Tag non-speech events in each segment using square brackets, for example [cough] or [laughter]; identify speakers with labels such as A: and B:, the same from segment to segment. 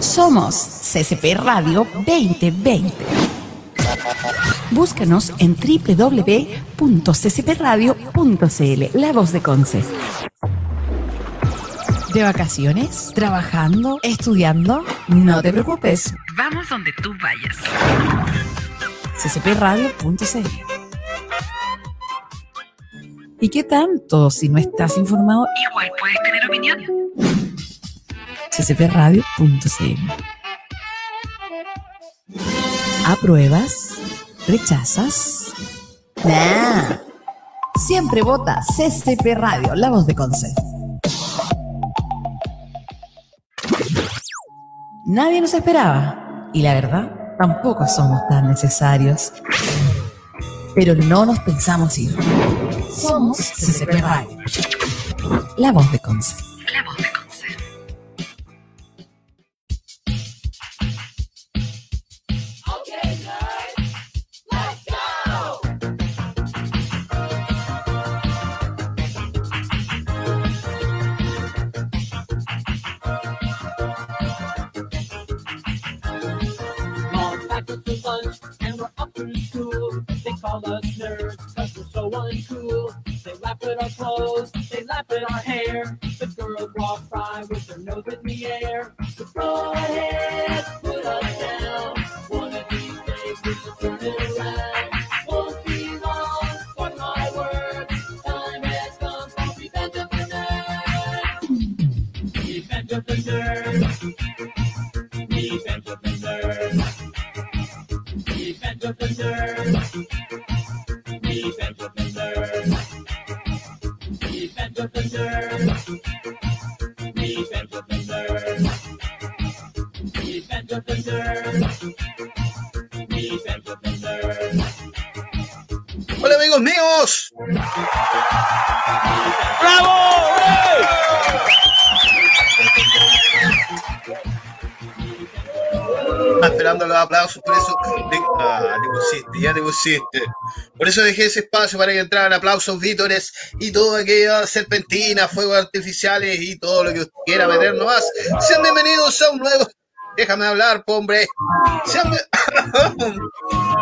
A: Somos CCP Radio 2020. Búscanos en www.ccpradio.cl, la voz de Conce. ¿De vacaciones? ¿Trabajando? ¿Estudiando? No te preocupes. Vamos donde tú vayas. ccpradio.cl ¿Y qué tanto? Si no estás informado, igual puedes tener opinión. ccpradio.cl ¿Apruebas? ¿Rechazas? Nah. Siempre vota CCP Radio, la voz de Conce. Nadie nos esperaba. Y la verdad, tampoco somos tan necesarios. Pero no nos pensamos ir. Somos CCP Radio. La voz de Conce. La voz de
B: call us nerds because we're so uncool. They laugh at our clothes, they laugh at our hair. The girls walk by with their nose in the air. So go ahead, put us down. One of these days we should turn it around. Won't be long, mark my word. Time has come for revenge of the nerds. Of the nerds.
C: Ya te pusiste. Por eso dejé ese espacio para que entraran aplausos, vítores y todo aquello, serpentinas, fuegos artificiales y todo lo que usted quiera meter nomás. Sean bienvenidos a un nuevo. Déjame hablar, hombre. [laughs]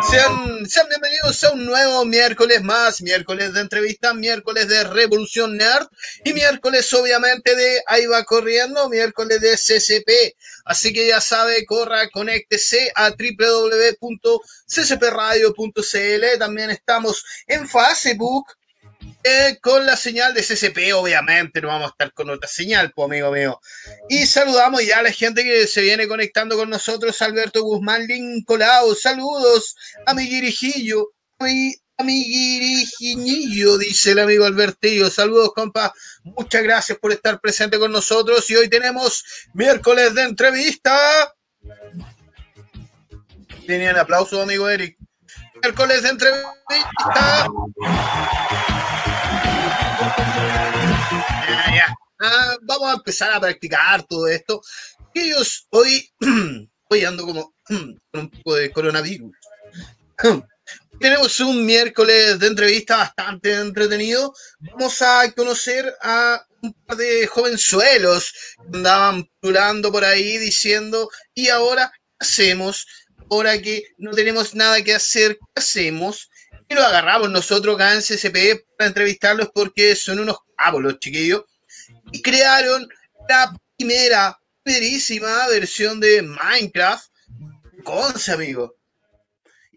C: Sean, sean bienvenidos a un nuevo miércoles más, miércoles de entrevista, miércoles de Revolución Nerd y miércoles obviamente de Ahí va corriendo, miércoles de CCP. Así que ya sabe, corra, conéctese a www.ccpradio.cl. También estamos en Facebook eh, con la señal de CCP, obviamente. No vamos a estar con otra señal, amigo mío. Y saludamos ya a la gente que se viene conectando con nosotros. Alberto Guzmán Lincolao, saludos a mi guirijillo, a mi, a mi guirijinillo, dice el amigo Albertillo. Saludos, compa. Muchas gracias por estar presente con nosotros. Y hoy tenemos miércoles de entrevista. Tenían aplauso, amigo Eric. Miércoles de entrevista. Ya. Ah, vamos a empezar a practicar todo esto. Ellos hoy, [clears throat] hoy ando como [clears throat] con un poco de coronavirus. [clears throat] Tenemos un miércoles de entrevista bastante entretenido. Vamos a conocer a un par de jovenzuelos que andaban pulando por ahí diciendo, ¿y ahora qué hacemos? Ahora que no tenemos nada que hacer, ¿qué hacemos? Y lo agarramos nosotros acá en CCP para entrevistarlos porque son unos cabos los chiquillos. Y crearon la primera, primerísima versión de Minecraft Conce, amigo.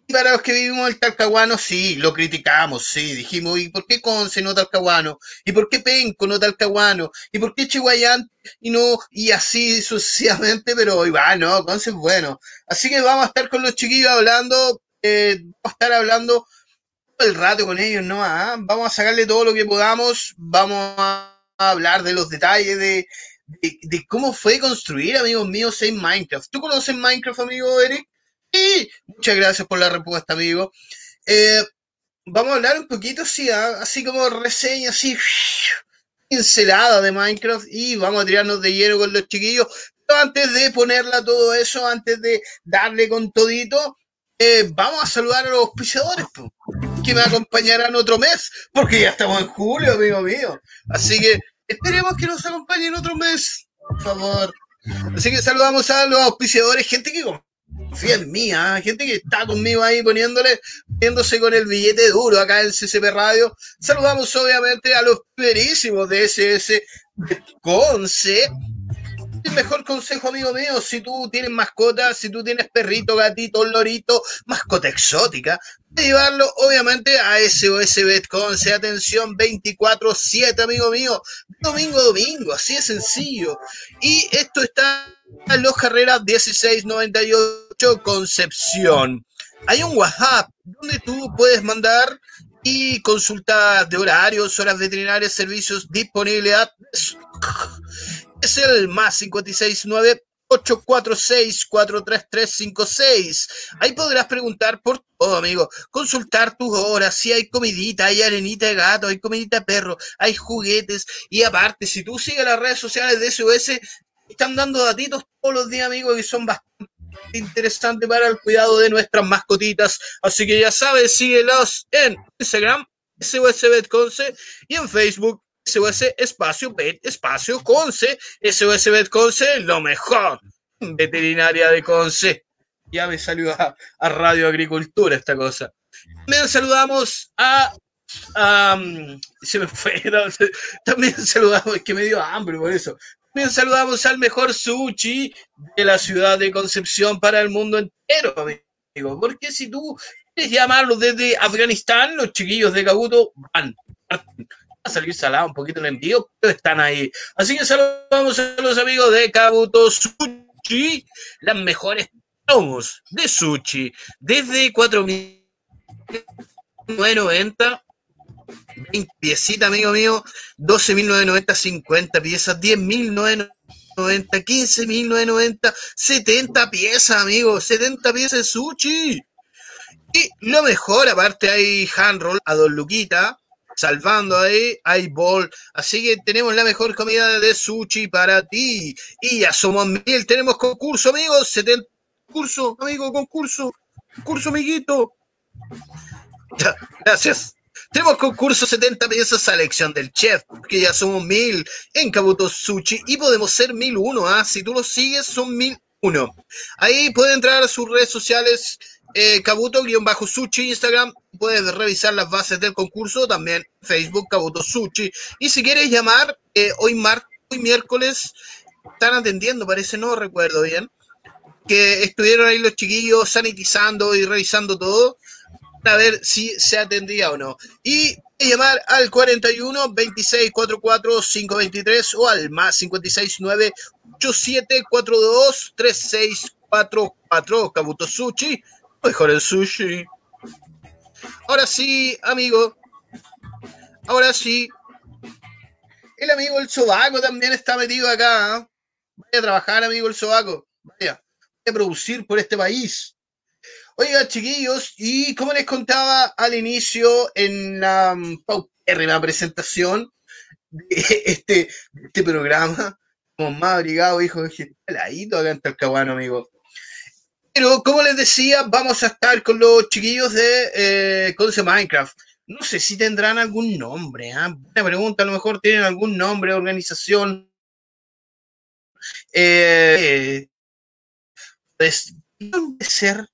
C: Y para los que vivimos en Talcahuano, sí, lo criticamos, sí, dijimos, ¿y por qué Conce no Talcahuano? ¿Y por qué Penco no Talcahuano? ¿Y por qué Chihuayán y no? Y así sucesivamente, pero igual, no, Conce es bueno. Así que vamos a estar con los chiquillos hablando, eh, estar hablando el rato con ellos, ¿no? Ah, Vamos a sacarle todo lo que podamos, vamos a hablar de los detalles de, de, cómo fue construir, amigos míos, en Minecraft. ¿Tú conoces Minecraft, amigo Eric? Sí, muchas gracias por la respuesta, amigo. Eh, vamos a hablar un poquito, sí, ah, así como reseña, así, pincelada de Minecraft y vamos a tirarnos de lleno con los chiquillos. Pero antes de ponerla todo eso, antes de darle con todito, eh, vamos a saludar a los auspiciadores po, que me acompañarán otro mes, porque ya estamos en julio, amigo mío. Así que esperemos que nos acompañen otro mes, por favor. Así que saludamos a los auspiciadores, gente que confía en mí, ¿ah? gente que está conmigo ahí poniéndole, poniéndose con el billete duro acá en CCP Radio. Saludamos obviamente a los primerísimos de SS de Conce. El mejor consejo, amigo mío, si tú tienes mascota, si tú tienes perrito, gatito, lorito, mascota exótica, llevarlo obviamente a SOS Betconce, atención 24-7, amigo mío, domingo a domingo, así de sencillo. Y esto está en Los Carreras 1698 Concepción. Hay un WhatsApp donde tú puedes mandar y consulta de horarios, horas veterinarias, servicios, disponibilidad. Es el más 569 846 43356. Ahí podrás preguntar por todo, amigo. Consultar tus horas, si hay comidita, hay arenita de gato, hay comidita de perro, hay juguetes. Y aparte, si tú sigues las redes sociales de SOS, están dando datitos todos los días, amigo, que son bastante interesantes para el cuidado de nuestras mascotitas. Así que ya sabes, síguelos en Instagram, SOS Betconce, y en Facebook, SOS Espacio Bet Espacio Conce, SOS Bet Conce, lo mejor. Veterinaria de Conce. Ya me salió a, Radio Agricultura esta cosa. También saludamos a. um, se me fue. [laughs] también saludamos, es que me dio hambre por eso. También saludamos al mejor sushi de la ciudad de Concepción para el mundo entero, amigo. Porque si tú quieres llamarlos desde Afganistán, los chiquillos de Cabuto van salir salado un poquito el envío, pero están ahí. Así que saludamos a los amigos de Kabuto Sushi, las mejores promos de sushi, desde 4.990, 20 piecitas, amigo mío, 12.990, 50 piezas, 10.990, 15.990, 70 piezas, amigo, 70 piezas de sushi. Y lo mejor, aparte hay hand roll a dos luquitas, salvando ahí, hay bol. Así que tenemos la mejor comida de sushi para ti. Y ya somos mil, tenemos concurso, amigos. 70 concurso, amigo, concurso. Concurso, amiguito. Gracias. Tenemos concurso 70 piezas a elección del chef, que ya somos mil en Kabuto Sushi y podemos ser mil uno, ¿ah? Si tú lo sigues, son mil uno. Ahí pueden entrar a sus redes sociales, eh, Kabuto-Sushi, Instagram, puedes revisar las bases del concurso, también Facebook, Kabuto Sushi. Y si quieres llamar, eh, hoy, mar hoy miércoles están atendiendo, parece, no recuerdo bien, que estuvieron ahí los chiquillos sanitizando y revisando todo para ver si se atendía o no. Y llamar al 41 26 44 523 o al más 56 9 87 42 36 44 Kabuto Sushi, mejor el sushi. Ahora sí, amigo. Ahora sí. El amigo el sobaco también está metido acá. ¿ah? Vaya a trabajar, amigo el sobaco. Vaya. Vaya a producir por este país. Oiga, chiquillos, y como les contaba al inicio en la um, paupérrima presentación de [laughs] este, de este programa, como más abrigado, hijo de heladito acá en Talcahuano, amigo. Pero, como les decía, vamos a estar con los chiquillos de eh, Minecraft. No sé si tendrán algún nombre, ¿ah? Buena pregunta, a lo mejor tienen algún nombre, organización. Eh, pues, ¿dónde ser?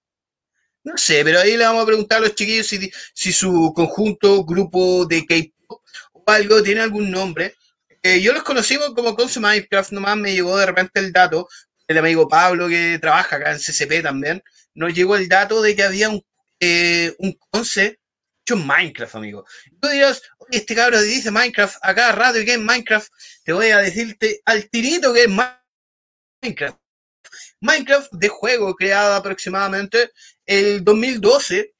C: No sé, pero ahí le vamos a preguntar a los chiquillos si, si su conjunto, grupo de K-pop o algo tiene algún nombre. Eh, yo los conocimos como Conce Minecraft, nomás me llegó de repente el dato, el amigo Pablo que trabaja acá en CCP también, nos llegó el dato de que había un, eh, un Conce hecho en Minecraft, amigo. Tú dirás, este cabrón dice Minecraft, acá radio que es Minecraft, te voy a decirte al tirito que es Minecraft. Minecraft de juego creado aproximadamente el 2012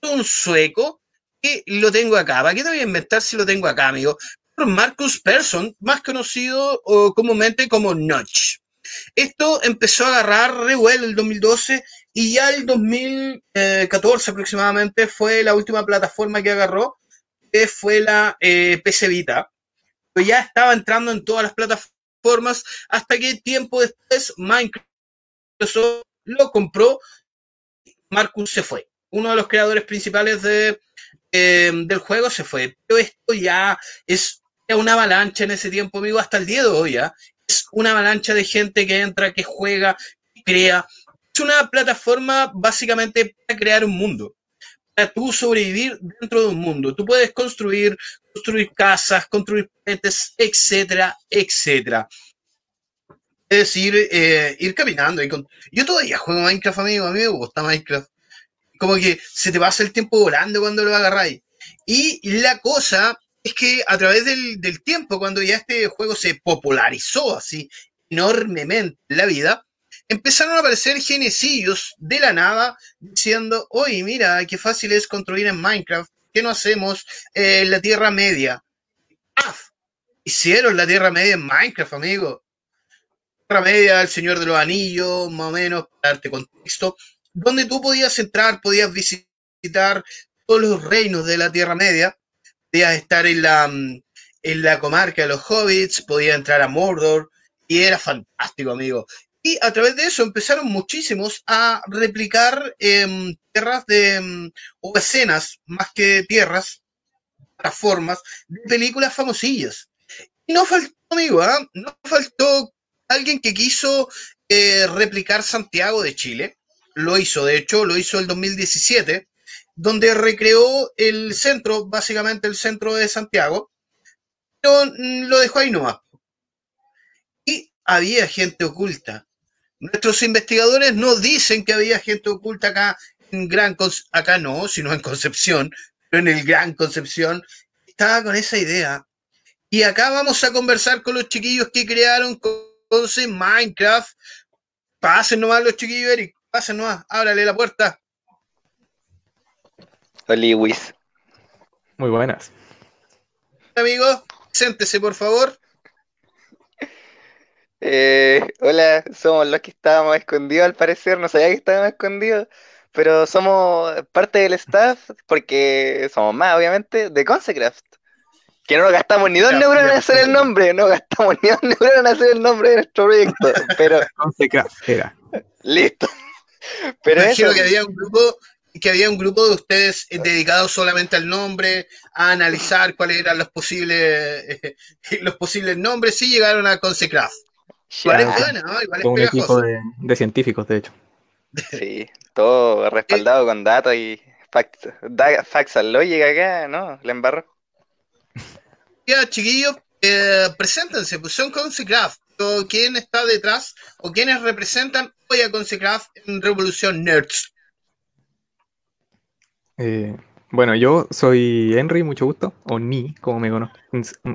C: por un sueco que lo tengo acá. ¿Para qué te voy a inventar si lo tengo acá, amigo? Por Marcus Persson, más conocido o comúnmente como Notch. Esto empezó a agarrar revuelo el 2012 y ya el 2014 aproximadamente fue la última plataforma que agarró, que fue la eh, PC Vita. Pero ya estaba entrando en todas las plataformas hasta que tiempo después Minecraft lo compró, Marcus se fue. Uno de los creadores principales de, eh, del juego se fue. Pero esto ya es una avalancha en ese tiempo, amigo, hasta el día de hoy. ¿ya? Es una avalancha de gente que entra, que juega, que crea. Es una plataforma básicamente para crear un mundo, para tú sobrevivir dentro de un mundo. Tú puedes construir, construir casas, construir puentes, etcétera, etcétera. Es ir, eh, ir caminando. Y con... Yo todavía juego Minecraft, amigo. A mí me gusta Minecraft. Como que se te pasa el tiempo volando cuando lo agarráis. Y la cosa es que a través del, tiempo, cuando ya este juego se popularizó así enormemente en la vida, empezaron a aparecer genecillos de la nada diciendo, oye, mira, qué fácil es construir en Minecraft, ¿qué no hacemos en la Tierra Media? ¡Ah! Hicieron la Tierra Media en Minecraft, amigo. Tierra Media, el Señor de los Anillos, más o menos, para darte contexto, donde tú podías entrar, podías visitar todos los reinos de la Tierra Media, podías estar en la, mm, en la comarca de los hobbits, podías entrar a Mordor, y era fantástico, amigo. Y a través de eso empezaron muchísimos a replicar em, tierras de, em, o escenas, más que tierras, plataformas, de películas famosillas. Y no faltó, amigo, ¿ah? no faltó alguien que quiso eh, replicar Santiago de Chile. Lo hizo, de hecho, lo hizo el 2017, donde recreó el centro, básicamente el centro de Santiago, pero mm, lo dejó ahí nomás. Y había gente oculta. Nuestros investigadores no dicen que había gente oculta acá en Gran Conce- acá no, sino en Concepción, pero en el Gran Concepción estaba con esa idea. Y acá vamos a conversar con los chiquillos que crearon Conce Minecraft. Pasen nomás los chiquillos, Eric, pasen nomás, ábrale la puerta.
D: Oli Wiz.
E: Muy buenas.
C: Amigo, siéntese por favor.
D: Eh, hola, somos los que estábamos escondidos al parecer, no sabía que estábamos escondidos, pero somos parte del staff, porque somos más, obviamente, de Consecraft. Que no nos gastamos ni dos
C: Ya,
D: neuronas
C: ya,
D: en hacer el nombre, no gastamos ni dos [laughs] neuronas en hacer el nombre de nuestro proyecto, pero
E: Consecraft era.
D: listo. [laughs] Pero eso,
C: que había un grupo que había un grupo de ustedes eh, dedicados solamente al nombre, a analizar cuáles eran los posibles eh, [laughs] los posibles nombres y llegaron a Consecraft. Igual es buena, ¿no? Igual es
E: un equipo de, de científicos, de hecho. [laughs]
D: sí, todo respaldado con datos y facts, facts and logic acá, ¿no? Le embarro.
C: Ya, chiquillos, eh, preséntense, pues son Consecraft. O ¿Quién está detrás o quiénes representan hoy a Consecraft en Revolución Nerds?
E: Eh, bueno, yo soy Henry, mucho gusto, o Ni, como me, cono-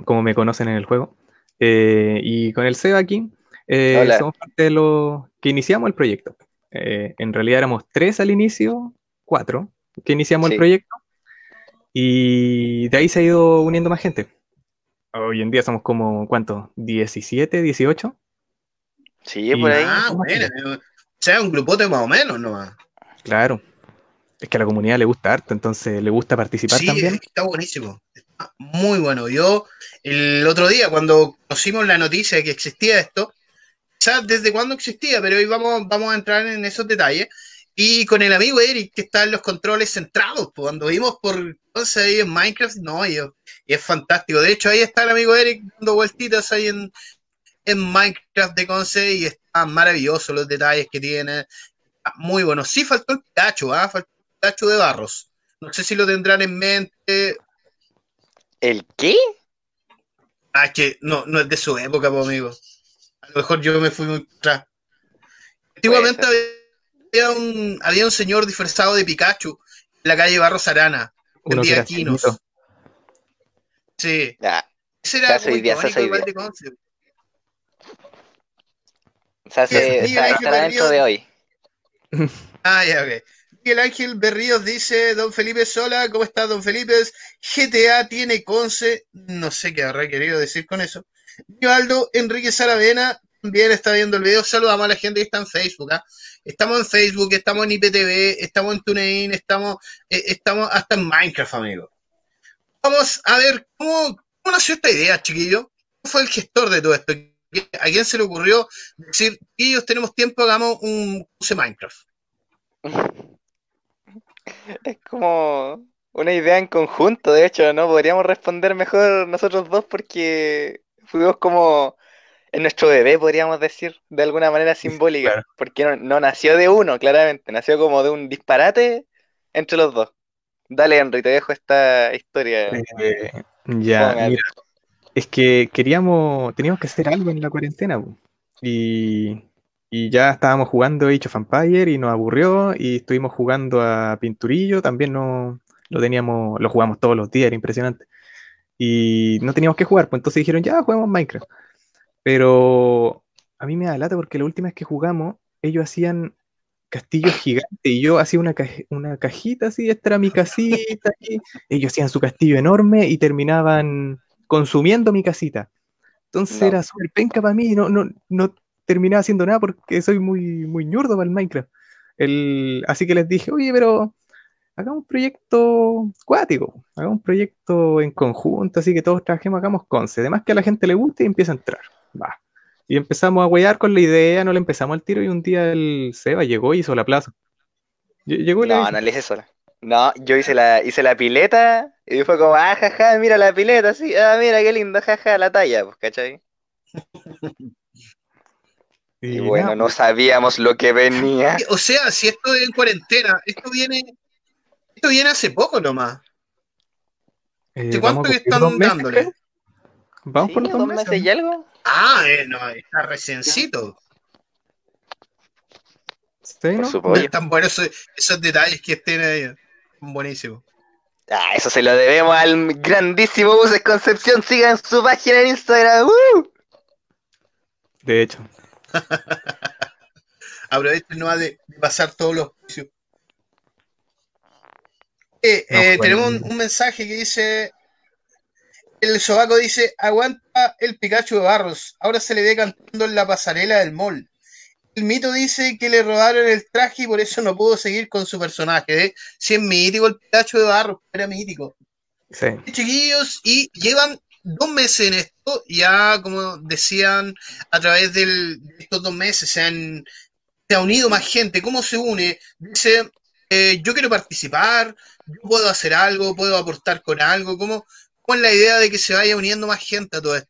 E: como me conocen en el juego. Eh, y con el Seba aquí, eh, somos parte de los que iniciamos el proyecto. Eh, en realidad éramos tres al inicio, cuatro, que iniciamos
D: Sí.
E: el proyecto, y de ahí se ha ido uniendo más gente. Hoy en día somos como, ¿cuántos? ¿17, 18?
D: Sí, por ahí.
C: Ah, bueno, o sea, un grupote más o menos, ¿no?
E: Claro. Es que a la comunidad le gusta harto, entonces le gusta participar
C: Sí,
E: también.
C: está buenísimo. Está muy bueno. Yo, el otro día, cuando conocimos la noticia de que existía esto, ya desde cuándo existía, pero hoy vamos, vamos a entrar en esos detalles. Y con el amigo Eric, que está en los controles centrados, pues, cuando vimos por entonces ahí en Minecraft, no, y, y es fantástico. De hecho, ahí está el amigo Eric dando vueltitas ahí en, en Minecraft de Conce y está maravilloso los detalles que tiene. Muy bueno. Sí faltó el Pikachu, ¿ah? Faltó Pikachu de Barros. No sé si lo tendrán en mente.
D: ¿El qué?
C: Ah, es que no, no es de su época, pues, amigo. A lo mejor yo me fui muy atrás. Antiguamente había un, había un señor disfrazado de Pikachu en la calle Barros Arana. Vendía
E: era
C: quinos.
E: chiquito.
C: Sí.
D: Ya,
C: Ese
D: Se
C: era como
D: idea, se
C: igual de Conce.
D: se hace,
C: Miguel
D: está, dentro de hoy.
C: Ah, ya, ok. Miguel Ángel Berríos dice, Don Felipe Sola, ¿cómo está Don Felipe? GTA tiene Conce, no sé qué habrá querido decir con eso. Nivaldo Enrique Saravena también está viendo el video, saludamos a la gente que está en Facebook, ¿ah? Estamos en Facebook, estamos en IPTV, estamos en TuneIn, estamos, eh, estamos hasta en Minecraft, amigo. Vamos a ver cómo, nació esta idea, chiquillo. ¿Quién fue el gestor de todo esto? ¿A quién se le ocurrió decir, chiquillos, tenemos tiempo, hagamos un Conce Minecraft? [laughs]
D: Es como una idea en conjunto, de hecho, ¿no? Podríamos responder mejor nosotros dos porque fuimos como Es nuestro bebé, podríamos decir, de alguna manera simbólica,
E: Claro.
D: porque no, no nació de uno, claramente, nació como de un disparate entre los dos. Dale, Henry, te dejo esta historia.
E: Eh, ya, mira, es que queríamos, teníamos que hacer algo en la cuarentena. Y, y ya estábamos jugando Age of Empire y nos aburrió y estuvimos jugando a Pinturillo, también no, lo teníamos, lo jugamos todos los días, era impresionante. Y no teníamos que jugar, pues entonces dijeron, ya, juguemos Minecraft. Pero a mí me da lata porque la última vez que jugamos, ellos hacían castillos gigantes y yo hacía una, una cajita así, esta era mi casita, y ellos hacían su castillo enorme y terminaban consumiendo mi casita. Entonces
D: No.
E: era súper penca para mí, no, no, no terminaba haciendo nada porque soy muy, muy ñurdo para el Minecraft. El, así que les dije, oye, pero hagamos un proyecto cuático, hagamos un proyecto en conjunto, así que todos trabajemos, hagamos conce. Además que a la gente le guste y empieza a entrar. Va. Y empezamos a huear con la idea, no le empezamos al tiro y un día el Seba llegó y hizo la plaza. Lle- Llegó le
D: No, no le hice sola. No, yo hice la, hice la pileta y fue como, ah, jaja, mira la pileta, sí, ah, mira qué linda, jaja, la talla, pues, ¿cachai? [laughs] Y bueno,
E: nada,
D: no sabíamos lo que venía. [laughs]
C: O sea, si esto es en cuarentena, esto viene, esto viene hace poco nomás.
E: eh,
C: ¿De
E: vamos
C: cuánto que están
E: dos meses,
C: dándole?
E: creo. Vamos
D: Sí,
E: por los dos
D: dos
E: meses.
D: meses y algo.
C: Ah, eh, no, está reciencito.
E: Sí,
D: Por
E: ¿no?
C: Están buenos esos, esos detalles que tiene ahí. Buenísimo.
D: Ah, eso se lo debemos al grandísimo Buses Concepción. Sigan su página en Instagram. ¡uh!
E: De hecho.
C: Aprovechen nomás de, de pasar todos los juicios. Eh,
E: No,
C: eh, tenemos un, un mensaje que dice: El sobaco dice: Aguanta el Pikachu de Barros. Ahora se le ve cantando en la pasarela del mall. El mito dice que le robaron el traje y por eso no pudo seguir con su personaje. ¿eh? Si es mítico el Pikachu de Barros, era mítico.
E: Sí.
C: chiquillos, y llevan dos meses en esto, ya como decían, a través de estos dos meses se han, se ha unido más gente. ¿Cómo se une? Dice, eh, yo quiero participar, yo puedo hacer algo, puedo aportar con algo. ¿Cómo, cómo es la idea de que se vaya uniendo más gente a todo esto?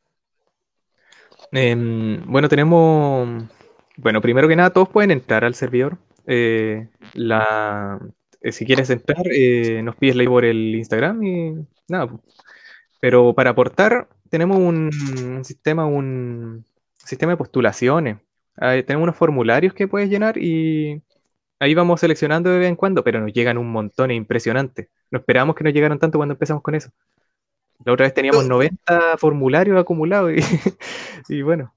E: Em, bueno, tenemos. Bueno, primero que nada, todos pueden entrar al servidor. Eh, la, eh, si quieres entrar, eh, nos pides like por el Instagram y nada. Pero para aportar, tenemos un, un sistema, un sistema de postulaciones. Ahí tenemos unos formularios que puedes llenar y ahí vamos seleccionando de vez en cuando, pero nos llegan un montón, es impresionante. No esperábamos que nos llegaran tanto cuando empezamos con eso. La otra vez teníamos 90 formularios acumulados y, [laughs] y bueno.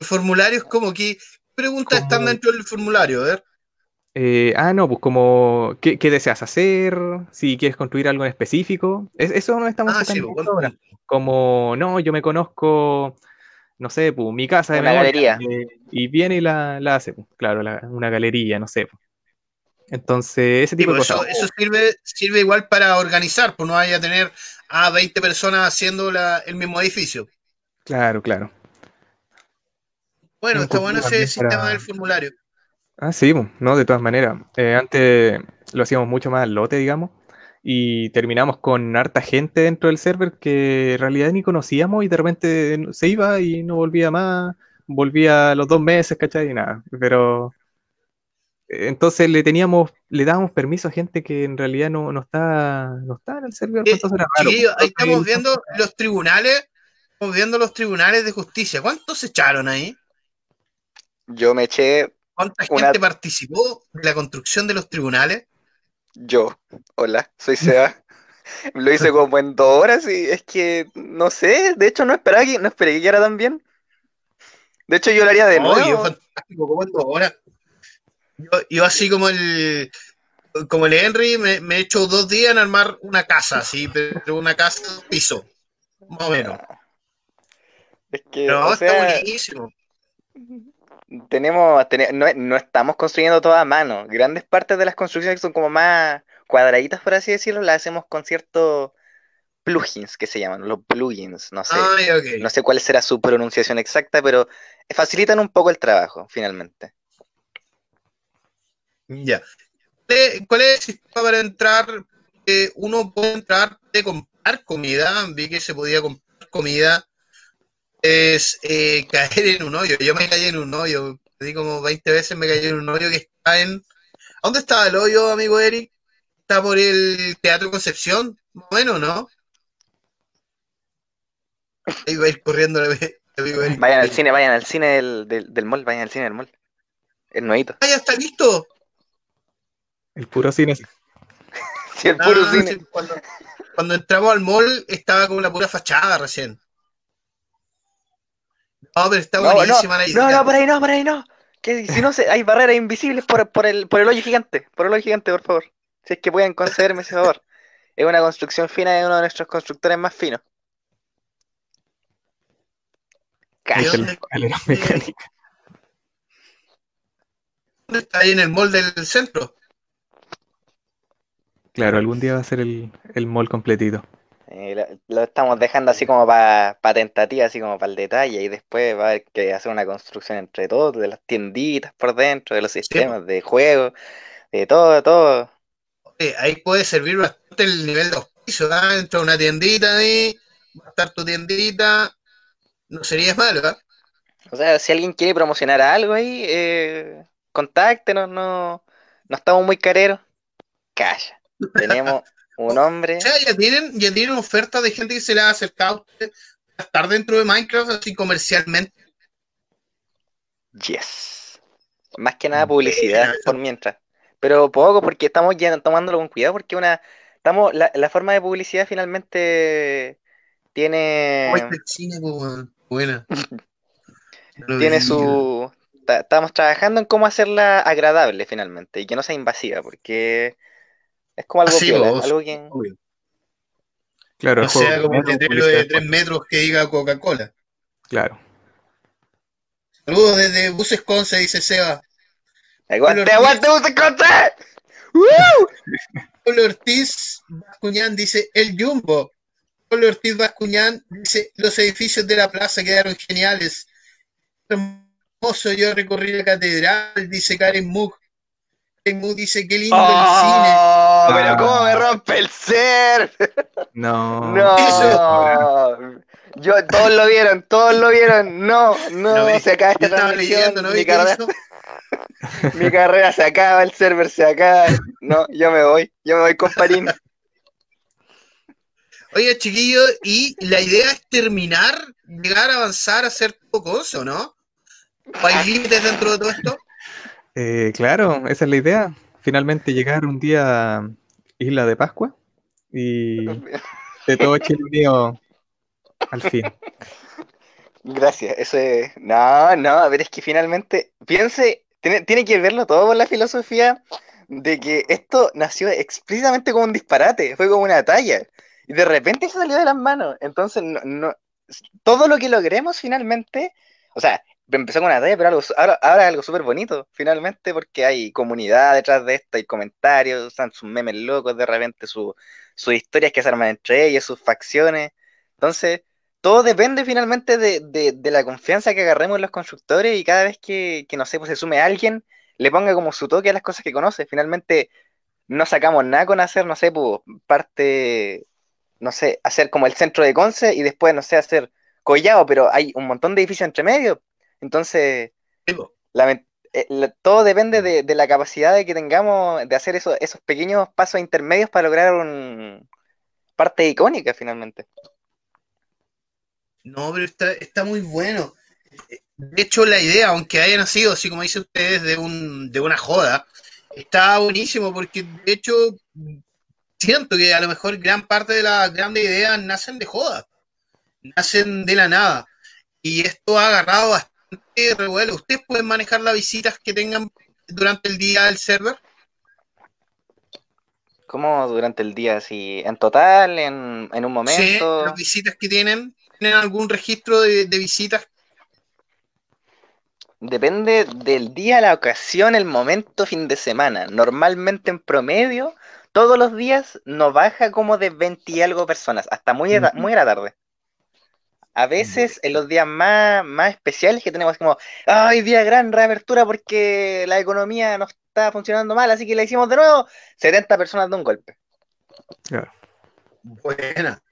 C: Formularios como que, ¿qué preguntas están dentro del formulario? A ver.
E: Eh, ah, no, pues como, ¿qué, qué deseas hacer? Si quieres construir algo en específico. Es- eso no estamos
C: Ah, sí, pues,
E: ahora. Como, no, yo me conozco, no sé, pues, mi casa de
D: Una
E: memoria,
D: galería.
E: eh, y viene y la, la hace, pues, claro, la- una galería, no sé. pues. Entonces, ese
C: Sí,
E: tipo de cosas.
C: eso, eso sirve, sirve igual para organizar, pues no vaya a tener a 20 personas haciendo la- el mismo edificio.
E: Claro, claro.
C: Bueno, está bueno ese
E: también
C: sistema
E: para-
C: del formulario.
E: Ah, sí, no, de todas maneras. Eh, antes lo hacíamos mucho más al lote, digamos, y terminamos con harta gente dentro del server que en realidad ni conocíamos y de repente se iba y no volvía más, volvía a los dos meses, ¿cachai? Y nada, pero eh, entonces le teníamos, le dábamos permiso a gente que en realidad no, no está, no está en el server,
C: Eh,
E: entonces era raro.
C: Chiquillos, ahí estamos viendo los tribunales, estamos viendo los tribunales de justicia. ¿Cuántos se echaron ahí?
D: Yo me eché
C: ¿Cuánta
D: Una-
C: gente participó de la construcción de los tribunales?
D: yo. Hola, soy Seba. [laughs] Lo hice como en dos horas y es que no sé. De hecho, no esperaba que, no esperé que quedara tan bien. De hecho, yo lo haría de nuevo.
C: fantástico, ¿cómo en dos horas? Yo, yo así como el como el Henry, me, me he hecho dos días en armar una casa, así, pero una casa de piso, más o menos.
D: Es que,
C: Pero
D: o
C: está buenísimo.
D: Tenemos, tene- no, no estamos construyendo todo a mano. Grandes partes de las construcciones que son como más cuadraditas, por así decirlo, las hacemos con ciertos plugins que se llaman, los plugins, no sé.
C: Ay, ok.
D: No sé cuál será su pronunciación exacta, pero facilitan un poco el trabajo, finalmente.
C: Ya. ¿Cuál es- ¿Cuál es el sistema para entrar? Eh, uno puede entrar de comprar comida. Vi que se podía comprar comida. Es eh, caer en un hoyo. Yo me caí en un hoyo. Di como 20 veces me caí en un hoyo que está en. ¿A ¿Dónde estaba el hoyo, amigo Eric? Está por el Teatro Concepción. Bueno, ¿no? Ahí va a ir corriendo el amigo Eric.
D: Vayan al cine, vayan al cine del, del, del mall, vayan al cine del mall. Es nuevito.
C: Ah, ya está listo.
E: El puro cine. [laughs]
D: Sí, el puro
C: Ah,
D: cine.
C: sí, cuando, cuando entramos al mall estaba con la pura fachada recién. No, pero está
D: No, no,
C: buenísima la idea.
D: no, no, por ahí no, por ahí no. Que si no se, hay barreras invisibles por, por el, por el hoyo gigante, por el hoyo gigante, por favor. Si es que pueden concederme ese favor. Es una construcción fina de uno de nuestros constructores más finos.
C: ¿Y
E: Ahí está
C: dónde-. ¿Dónde está ahí en el mall del centro?
E: Claro, algún día va a ser el, el mall completito.
D: Eh, lo, lo estamos dejando así como para tentativa, así como para el detalle, y después va a haber que hacer una construcción entre todos, de las tienditas por dentro, de los sistemas de juego, de todo, de todo.
C: Ahí puede servir bastante el nivel de auspicio, ¿ah? Entra una tiendita ahí, va a estar tu tiendita, no sería malo, ¿ah?
D: O sea, si alguien quiere promocionar algo ahí, eh, contáctenos, no, no estamos muy careros. Calla. Tenemos un hombre.
C: O sea, ya tienen, ya tienen ofertas de gente que se le ha acercado a usted a estar dentro de Minecraft así comercialmente.
D: Yes. Más que nada publicidad por mientras. Pero poco, porque estamos ya tomándolo con cuidado, porque una, estamos, la, la forma de publicidad finalmente tiene,
C: pues. Buena. [laughs]
D: Tiene su, ta- estamos trabajando en cómo hacerla agradable finalmente y que no sea invasiva, porque es como algo
C: Así,
D: piola,
C: vos.
D: algo que,
C: Obvio.
E: Claro, el
C: sea como un letrero de
E: publicidad
C: 3 metros que diga Coca-Cola.
E: Claro.
C: Saludos desde Buses Conce, dice Seba.
D: aguante, aguante, contra. [laughs]
C: Pablo Ortiz Bascuñán dice el Jumbo. Pablo Ortiz Bascuñán dice los edificios de la plaza quedaron geniales. Hermoso, yo recorrí la catedral, dice Karen Moog. Karen Moog dice qué lindo
D: Oh, pero
E: Ah.
D: cómo me rompe el ser. [laughs]
E: No.
D: No. Yo, todos lo vieron, todos lo vieron. No, no, se acaba esta transmisión.
C: leyendo, ¿no
D: mi, carrera, [laughs] mi carrera se acaba, el server se acaba. No, yo me voy, yo me voy con Parín.
C: Oye, chiquillo, y la idea es terminar, llegar a avanzar, a hacer todo cosa, ¿no? ¿O hay límites dentro de todo esto?
E: Eh, claro, esa es la idea. Finalmente llegar un día a Isla de Pascua y de todo Chile unido al fin.
D: Gracias, eso es. No, no, a ver, es que finalmente, piense, tiene, tiene que verlo todo por la filosofía de que esto nació explícitamente como un disparate, fue como una talla, y de repente se salió de las manos. Entonces, no, no- todo lo que logremos finalmente, o sea, empezó con una talla, pero algo, ahora, ahora es algo súper bonito, finalmente, porque hay comunidad detrás de esto, hay comentarios, están sus memes locos, de repente su- sus historias que se arman entre ellos, sus facciones. Entonces, todo depende finalmente de, de- de la confianza que agarremos en los constructores y cada vez que, que, no sé, pues se sume alguien, le ponga como su toque a las cosas que conoce. Finalmente, no sacamos nada con hacer, no sé, pues parte, no sé, hacer como el centro de Conce y después, no sé, hacer Collao, pero hay un montón de edificios entre medio. Entonces, eh, la- todo depende de, de la capacidad de que tengamos de hacer esos, esos pequeños pasos intermedios para lograr un parte icónica finalmente.
C: No, pero está, está muy bueno. De hecho, la idea, aunque haya nacido, así como dicen ustedes, de, un, de una joda, está buenísimo porque, de hecho, siento que a lo mejor gran parte de las grandes ideas nacen de joda, nacen de la nada. Y esto ha agarrado bastante revuelo. ¿Ustedes pueden manejar las visitas que tengan durante el día del server?
D: ¿Cómo durante el día? Así, en total, en, en un
C: Sí,
D: momento.
C: las visitas que tienen, ¿tienen algún registro de, de visitas?
D: Depende del día, la ocasión, el momento, fin de semana. Normalmente en promedio, todos los días no baja como de 20 y algo personas, hasta muy, muy a la tarde. A veces en los días más, más especiales que tenemos como, ay, día gran reapertura porque la economía no está funcionando mal, así que la hicimos de nuevo, 70 personas de un golpe.
E: Claro.
C: Buena.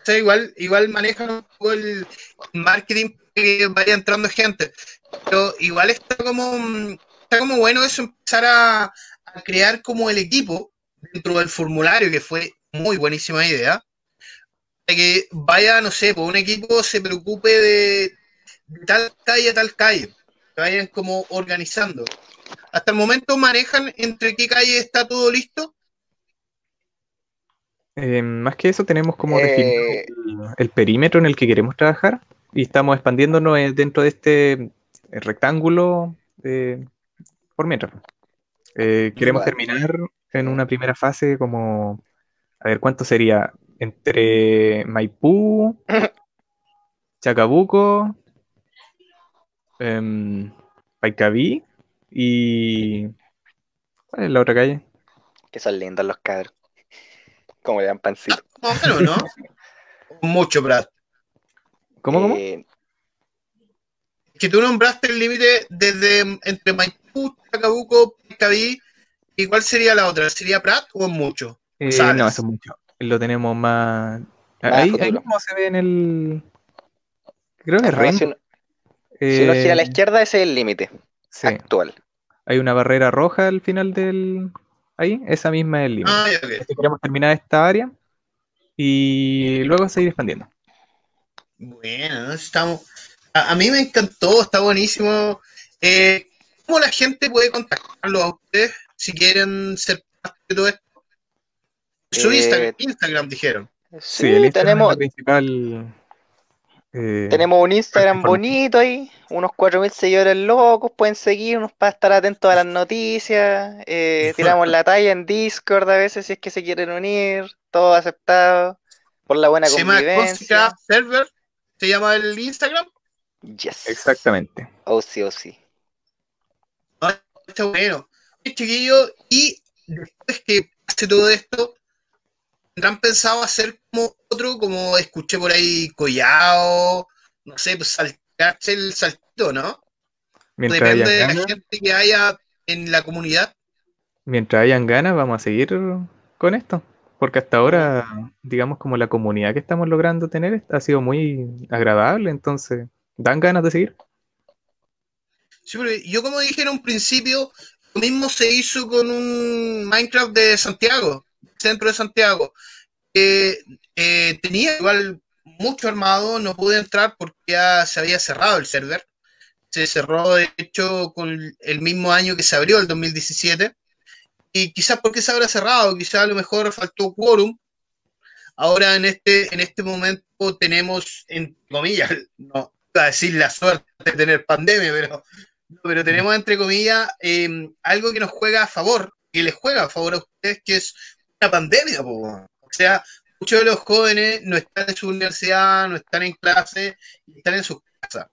C: O sea, igual, igual manejan un poco el marketing que vaya entrando gente. Pero igual está como, está como bueno eso, empezar a, a crear como el equipo dentro del formulario, que fue muy buenísima idea. De que vaya, no sé, pues un equipo se preocupe de, de tal calle a tal calle. Que vayan como organizando. Hasta el momento manejan entre qué calle está todo listo.
E: Eh, más que eso, tenemos como
D: Eh,
E: definido el, el perímetro en el que queremos trabajar y estamos expandiéndonos eh, dentro de este rectángulo eh, por mientras. Eh, queremos
D: Vale.
E: terminar en una primera fase como, a ver, ¿cuánto sería? Entre Maipú, Chacabuco, em, Paitaví y... ¿Cuál es la otra calle?
D: Que son lindos los cabros. Como le dan pancito.
C: Más o menos, ¿no? [laughs] Mucho, Brad.
E: ¿Cómo, cómo?
D: Eh,
C: Que tú nombraste el límite desde entre Maipú, Chacabuco, Picaví. ¿Y cuál sería la otra? ¿Sería Prat o es mucho?
E: Eh, no, eso es mucho. Lo tenemos más.
D: Más
E: ahí, ahí mismo se ve en el. Creo que es Rainbow.
D: si, uno, si uno gira a la
E: Eh,
D: izquierda, ese es el límite
E: sí,
D: actual.
E: hay una barrera roja al final del. Ahí, esa misma es el límite.
C: Ah, ya, ok.
E: Así que Queremos terminar esta área y luego seguir expandiendo.
C: Bueno, ¿no? estamos. A, a mí me encantó, está buenísimo. Eh, ¿Cómo la gente puede contactarlo a ustedes si quieren ser parte de todo esto? Su
D: Eh,
C: Instagram, Instagram dijeron.
D: Sí,
E: el Instagram es
D: tenemos,
E: la principal. eh,
D: tenemos un Instagram bonito ahí, unos 4.000 seguidores locos, pueden seguirnos para estar atentos a las noticias, eh, [laughs] tiramos la talla en Discord a veces si es que se quieren unir, todo aceptado, por la buena
C: Se llama
D: convivencia.
C: Server, se llama el Instagram.
D: Yes.
E: Exactamente.
D: Oh, sí, oh, sí.
C: Está bueno. Chiquillo, y después que pase todo esto, ¿tendrán pensado hacer como otro, como escuché por ahí, collado, no sé, pues saltarse el saltito, ¿no?
E: Mientras
C: Depende de la gente que haya en la comunidad.
E: mientras hayan ganas, vamos a seguir con esto. Porque hasta ahora, digamos, como la comunidad que estamos logrando tener ha sido muy agradable, entonces dan ganas de seguir.
C: Sí, pero yo como dije en un principio, lo mismo se hizo con un Minecraft de Santiago, centro de Santiago. que eh, tenía igual mucho armado, no pude entrar porque ya se había cerrado el server. Se cerró, de hecho, con el mismo año que se abrió, el 2017. Y quizás porque se habrá cerrado, quizás a lo mejor faltó quórum. Ahora en este, en este momento tenemos, en comillas, [laughs] no iba a decir la suerte de tener pandemia, pero, pero tenemos entre comillas eh, algo que nos juega a favor, que les juega a favor a ustedes, que es pandemia. po. O sea, muchos de los jóvenes no están en su universidad, no están en clase, están en sus casas.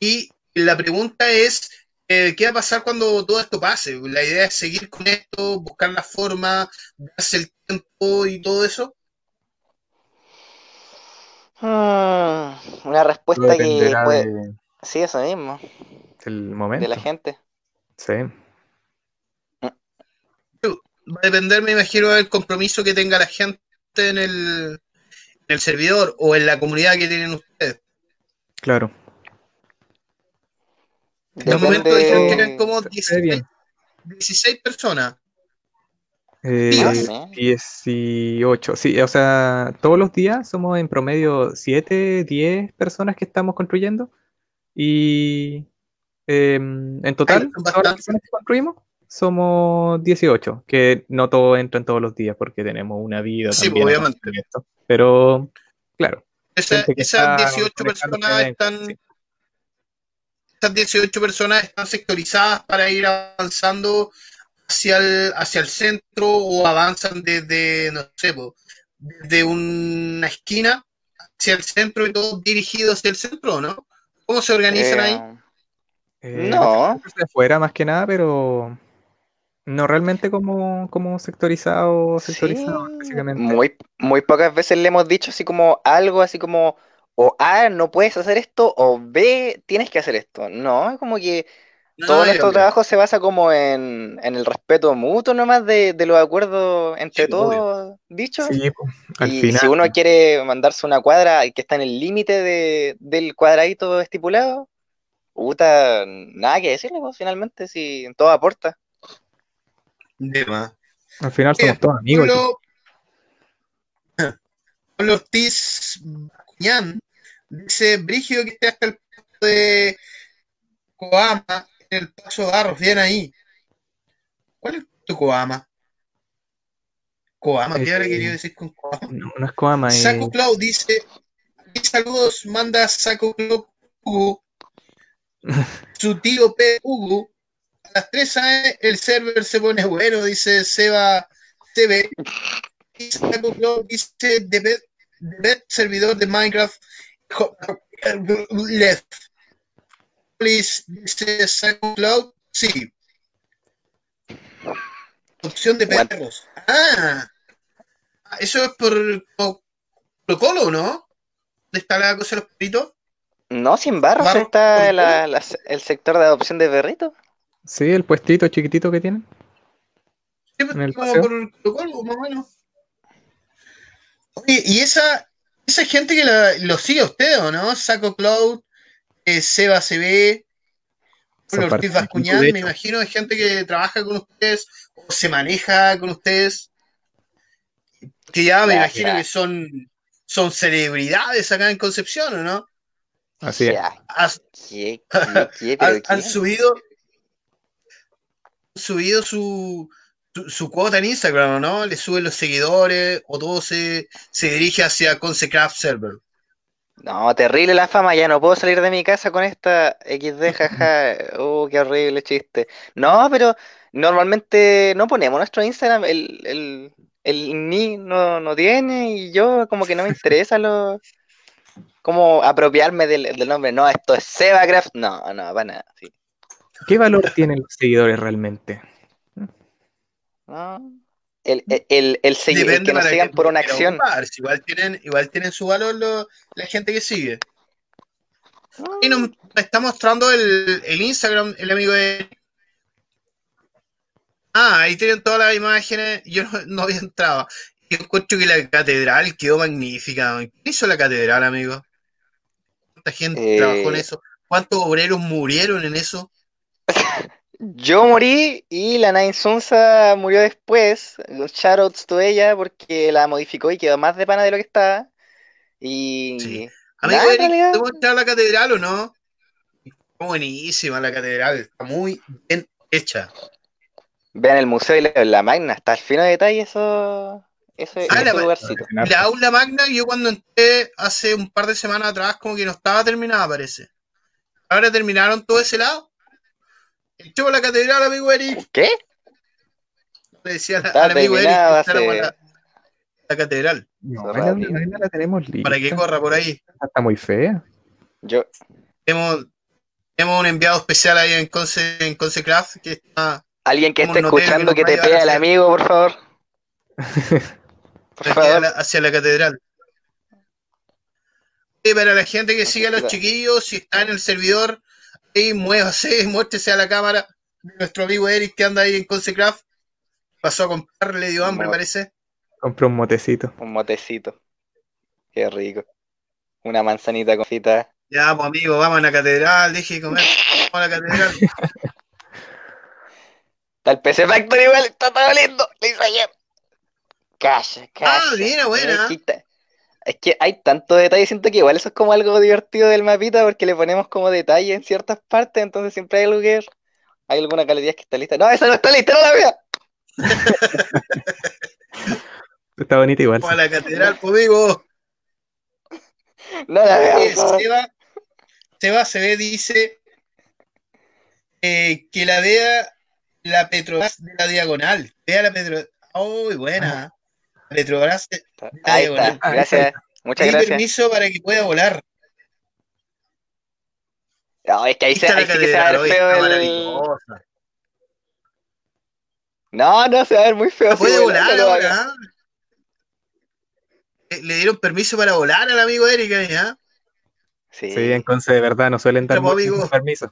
C: Y la pregunta es, eh, ¿qué va a pasar cuando todo esto pase? La idea es seguir con esto, buscar la forma, darse el tiempo y todo eso.
D: Mm, una respuesta que puede...
E: de-
D: Sí, eso mismo, de
E: momento.
D: la gente.
E: Sí.
C: Va a depender, me imagino, del compromiso que tenga la gente en el, en el servidor o en la comunidad que tienen ustedes.
E: Claro.
C: En un momento dijeron que eran como
E: Se ve
C: 16,
E: bien.
C: 16 personas.
E: Eh,
C: Días.
D: ¿eh?
E: 18, sí, o sea, todos los días somos en promedio 7, 10 personas que estamos construyendo y em, en total, todas las personas que construimos somos 18, que no todos entran todos los días porque tenemos una vida
C: Sí,
E: también.
C: obviamente.
E: de esto. Pero, claro,
C: Esa- esas
E: está
C: 18
E: conectándose
C: personas están,
E: sí.
C: esas 18 personas están sectorizadas para ir avanzando hacia el, hacia el centro o avanzan desde, no sé, desde una esquina hacia el centro y todo dirigido hacia el centro, ¿no? ¿Cómo se organizan ahí?
D: Eh,
E: Eh,
D: no,
E: afuera más que nada, pero no realmente como, como sectorizado, sectorizado
D: sí,
E: específicamente.
D: muy, muy pocas veces le hemos dicho así como algo así como o A, no puedes hacer esto, o B, tienes que hacer esto. No, es como que
C: No,
D: todo nuestro trabajo se basa como en, en el respeto mutuo nomás de, de los acuerdos entre
C: Sí,
D: todos dichos.
E: Sí, po, al
D: Y
E: final.
D: si uno quiere mandarse una cuadra que está en el límite de- del cuadradito estipulado, puta, nada que decirle, pues, finalmente, si todo aporta.
C: De más.
E: Al final somos todos amigos.
C: Pablo, [laughs] Pablo Ortiz Bacuñán dice: Brígido que esté hasta el punto de Coama en el paso Barros, bien ahí. ¿Cuál es tu Coama? Coama, ¿qué
E: Eh,
C: habrá querido decir con Coama?
E: No, no es Coama, eh,
C: Saco Cloud dice: "Aquí saludos, manda Saco Cloud Hugo. [laughs] Su tío P. Hugo. Las 3 AM el server se pone bueno, dice Seba TV. Y dice: best servidor de Minecraft. Left. Please, dice Saco Cloud. Sí. Opción de perros. Ah, eso es por por protocolo, ¿no? ¿Dónde está la cosa de los perritos?
D: No, sin barros
C: Barros,
D: está
C: ¿por
D: la- la- el sector de adopción de perritos.
E: Sí, el puestito chiquitito que tienen.
C: Sí, pues,
E: En el
C: como por protocolo, más o menos. Oye, y esa, esa gente que la- lo sigue a usted, ¿o no? Saco Cloud, eh, Seba CB,
E: parte
C: Ortiz Bascuñán, me imagino de gente que trabaja con ustedes o se maneja con ustedes. Que ya me
D: Ya,
C: imagino
D: ya.
C: que son, son celebridades acá en Concepción, ¿o no?
E: Así es.
C: Has-
D: ¿qué, qué, pero [laughs]
C: han, han subido subido su, su, su cuota en Instagram, ¿no? Le suben los seguidores o todo se, se dirige hacia Consecraft Server.
D: No, terrible la fama, ya no puedo salir de mi casa con esta XD, [laughs] jaja. Oh, qué horrible chiste. No, pero normalmente no ponemos nuestro Instagram, el, el, el ni no, no tiene y yo como que no me interesa lo como apropiarme del, del nombre. No, esto es Sebacraft. No, no, para nada. sí.
E: ¿Qué valor tienen los seguidores realmente?
D: No. El, el, el, el segui- el
C: Depende
D: que nos sigan
C: qué
D: por una acción.
C: ocupar. Si Igual tienen, igual tienen su valor lo- la gente que sigue. Y nos está mostrando el, el Instagram, el amigo de. Ah, ahí tienen todas las imágenes. Yo no, no había entrado. Yo encuentro que la catedral quedó magnífica. ¿Quién hizo la catedral, amigo? ¿Cuánta gente
D: Eh,
C: trabajó en eso? ¿Cuántos obreros murieron en eso?
D: Yo morí y la Nine Sunsa murió después. Shoutouts to ella porque la modificó y quedó más de pana de lo que estaba. Y
C: Sí. Amigo
D: nada,
C: Eric,
D: realidad,
C: ¿podemos entrar a la catedral o no? Está buenísima la catedral, está muy bien hecha.
D: vean el museo y la, la magna, está al fino de detalle eso, eso,
C: Ah,
D: ese
C: la-
D: lugarcito.
C: La aula magna, yo cuando entré hace un par de semanas atrás, como que no estaba terminada, parece. Ahora terminaron todo ese lado. A la catedral, amigo Eric.
D: ¿Qué?
C: Le decía al, amigo Eric que la, la catedral
E: No, la, la- tenemos lista.
C: para que corra por ahí.
E: Está muy fea.
D: Yo,
C: Tenemos, tenemos un enviado especial ahí en Conce, en Concecraft que está
D: alguien que esté escuchando
C: que
D: que te pega el amigo, por favor. [laughs] Por
C: hacia
D: favor.
C: la, hacia la catedral. Y para la gente que sigue a los chiquillos, si está en el servidor, ahí muévase, muéstrese a la cámara de nuestro amigo Eric que anda ahí en Consecraft. Pasó a comprar, le dio hambre, parece.
E: Compré un motecito.
D: Un motecito. Qué rico. Una manzanita con fita.
C: Ya, pues amigo, vamos a la catedral, deje de comer, vamos a la catedral.
D: Está el PC Factor igual, está todo lindo. Lo hice ayer. Calla, calla.
C: Ah, mira, buena.
D: Es que hay tanto detalle, siento que igual eso es como algo divertido del mapita porque le ponemos como detalle en ciertas partes, entonces siempre hay algo que. Hay alguna galería que está lista. No, esa no está lista, no la vea. [laughs]
E: Está bonito igual.
C: Vamos a la catedral, pues amigo.
D: No la vea.
C: Eh. Seba, Seba se ve, dice eh, que la vea la Petrobras de la diagonal. Vea la Petrobras. Uy, buena. Petrobras la
D: Ahí está, gracias. Muchas gracias.
C: permiso para que pueda volar.
D: No, es que ahí, se, ahí sí que se va a ver feo el. No, no, se va a ver muy feo.
C: No
D: si
C: puede
D: vuela,
C: volar
D: no
C: ahora. ¿eh? Le- dieron permiso para volar al amigo Erika, ¿ya?
D: Sí.
E: Sí, en Conce de verdad no suelen dar permisos.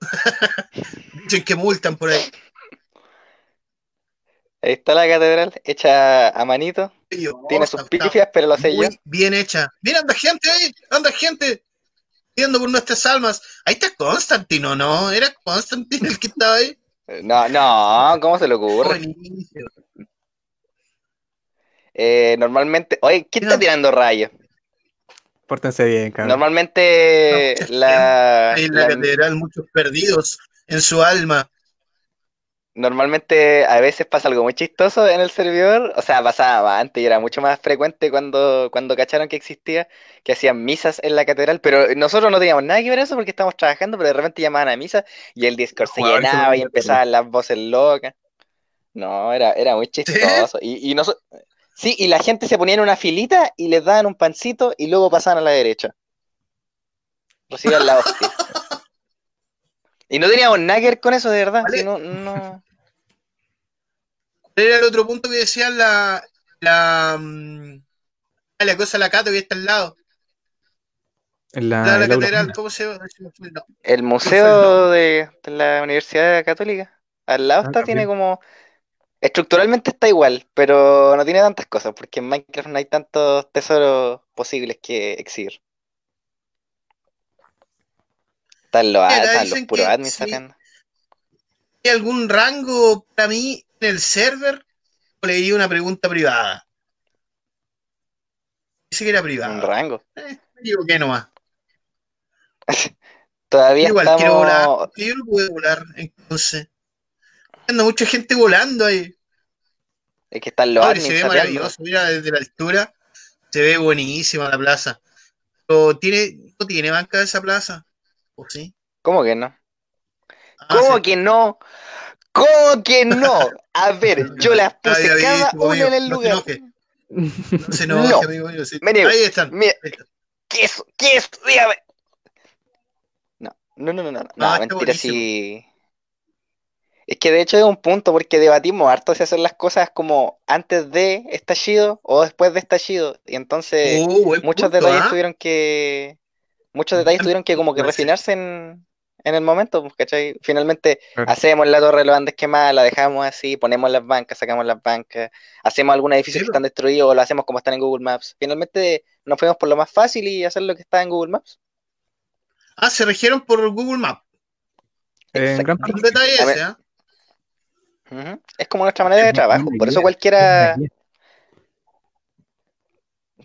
E: [laughs]
C: Dicen que multan por ahí.
D: Ahí está la catedral, hecha a manito.
C: Yo,
D: Tiene sus
C: está
D: pifias, pero lo sé yo.
C: bien hecha. Mira, anda gente ahí, anda gente pidiendo por nuestras almas. Ahí está Constantino, ¿no? Era Constantino el que estaba ahí.
D: No, no, ¿cómo se le ocurre? Eh, normalmente, oye, ¿quién está tirando rayos?
E: Pórtense bien, cabrón.
D: Normalmente
C: No,
D: la,
C: en la
D: la-
C: catedral, muchos perdidos en su alma.
D: Normalmente a veces pasa algo muy chistoso en el servidor, o sea, pasaba antes y era mucho más frecuente cuando, cuando cacharon que existía, que hacían misas en la catedral, pero nosotros no teníamos nada que ver eso porque estábamos trabajando, pero de repente llamaban a misa y el Discord se llenaba y empezaban las voces locas. No, era, era muy chistoso. Y, y noso- sí, y la gente se ponía en una filita y les daban un pancito y luego pasaban a la derecha. Recibían la hostia. [laughs] Y no teníamos nada que ver con eso, de verdad.
C: Vale.
D: sí, no, no.
C: ¿Cuál era el otro punto que decían la, la, mm, ah, la cosa de la Cato que está al lado?
E: En la,
C: La, la
E: el aula
C: catedral,
E: magna.
C: ¿cómo se llama? No.
D: El museo de, de la Universidad Católica, al lado
E: Ah,
D: está, tiene como... Estructuralmente está igual, pero no tiene tantas cosas, porque en Minecraft no hay tantos tesoros posibles que exhibir. Están los,
C: Mira,
D: están los puros admins
C: sí.
D: sacando.
C: ¿Hay algún rango para mí en el server? O leí una pregunta privada. Dice que era
D: Un
C: privada.
D: rango.
C: Eh, me equivoqué nomás. [laughs]
D: Todavía
C: Igual quiero volar, yo no puedo volar, entonces. Anda mucha gente volando ahí.
D: Es que están los
C: Ahora, se ve
D: sapeando.
C: maravilloso, mira, desde la altura se ve buenísima la plaza. Pero tiene, no tiene banca esa plaza. ¿O sí?
D: ¿Cómo que no?
C: Ah,
D: ¿Cómo
C: sí.
D: que no? ¿Cómo que no? A ver, [laughs] yo las
C: Ah,
D: puse cada
C: amigo
D: una en el
C: no se
D: lugar.
C: enoje. No se [laughs] enoje,
D: No.
C: amigo mío. sí. Ahí están.
D: mira. ¿Qué es? ¿Qué es? Dígame. No, no, no, no, no,
C: está
D: mentira, sí. Es que de hecho es un punto porque debatimos harto si hacer las cosas como antes de estallido o después de estallido. Y entonces
C: buen
D: muchos
C: punto,
D: detalles
C: ¿ah?
D: tuvieron que. Muchos detalles tuvieron que como que refinarse en, en el momento, pues, ¿cachai? Finalmente
E: Claro.
D: hacemos la torre de los Andes quemada, la dejamos así, ponemos las bancas, sacamos las bancas, hacemos algunos edificios
C: Sí,
D: que están destruidos o lo hacemos como están en Google Maps. Finalmente nos fuimos por lo más fácil y hacer lo que está en Google Maps.
C: Ah, se regieron por Google Maps.
E: En gran parte.
C: ¿ah?
D: Es como nuestra manera de trabajo. Por eso cualquiera,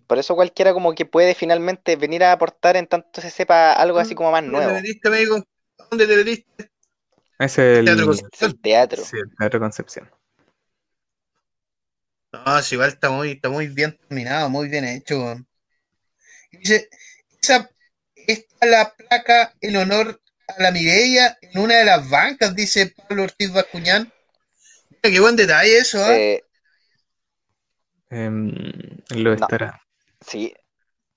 D: por eso cualquiera como que puede finalmente venir a aportar en tanto se sepa algo así como más
C: ¿Dónde
D: nuevo.
C: ¿Dónde te metiste?
E: Es el,
C: Teatro
D: el teatro.
E: sí, el Teatro Concepción.
C: No, sí, igual está muy, está muy bien terminado, muy bien hecho. Dice, esa, esta es la placa en honor a la Mireia en una de las bancas, dice Pablo Ortiz Bascuñán. Mira, qué buen detalle eso, ¿ah?
D: Eh,
E: lo
D: No.
E: estará.
D: sí,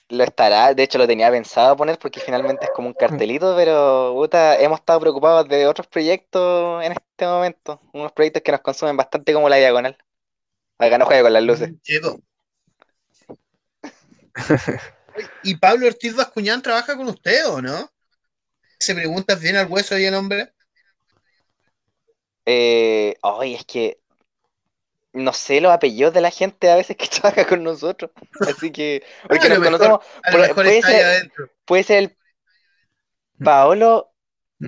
D: lo estará. De hecho, lo tenía pensado poner porque finalmente es como un cartelito, pero puta, hemos estado preocupados de otros proyectos en este momento. Unos proyectos que nos consumen bastante como la diagonal. Acá no juega con las luces.
C: Cheto. ¿Y Pablo Ortiz Bascuñán trabaja con usted o no? ¿Se preguntas bien al hueso y el hombre?
D: Eh, ay, es que no sé los apellidos de la gente a veces que [laughs] trabaja con nosotros. Así que, porque nos
C: mejor-
D: conocemos, puede ser- puede ser el Paolo.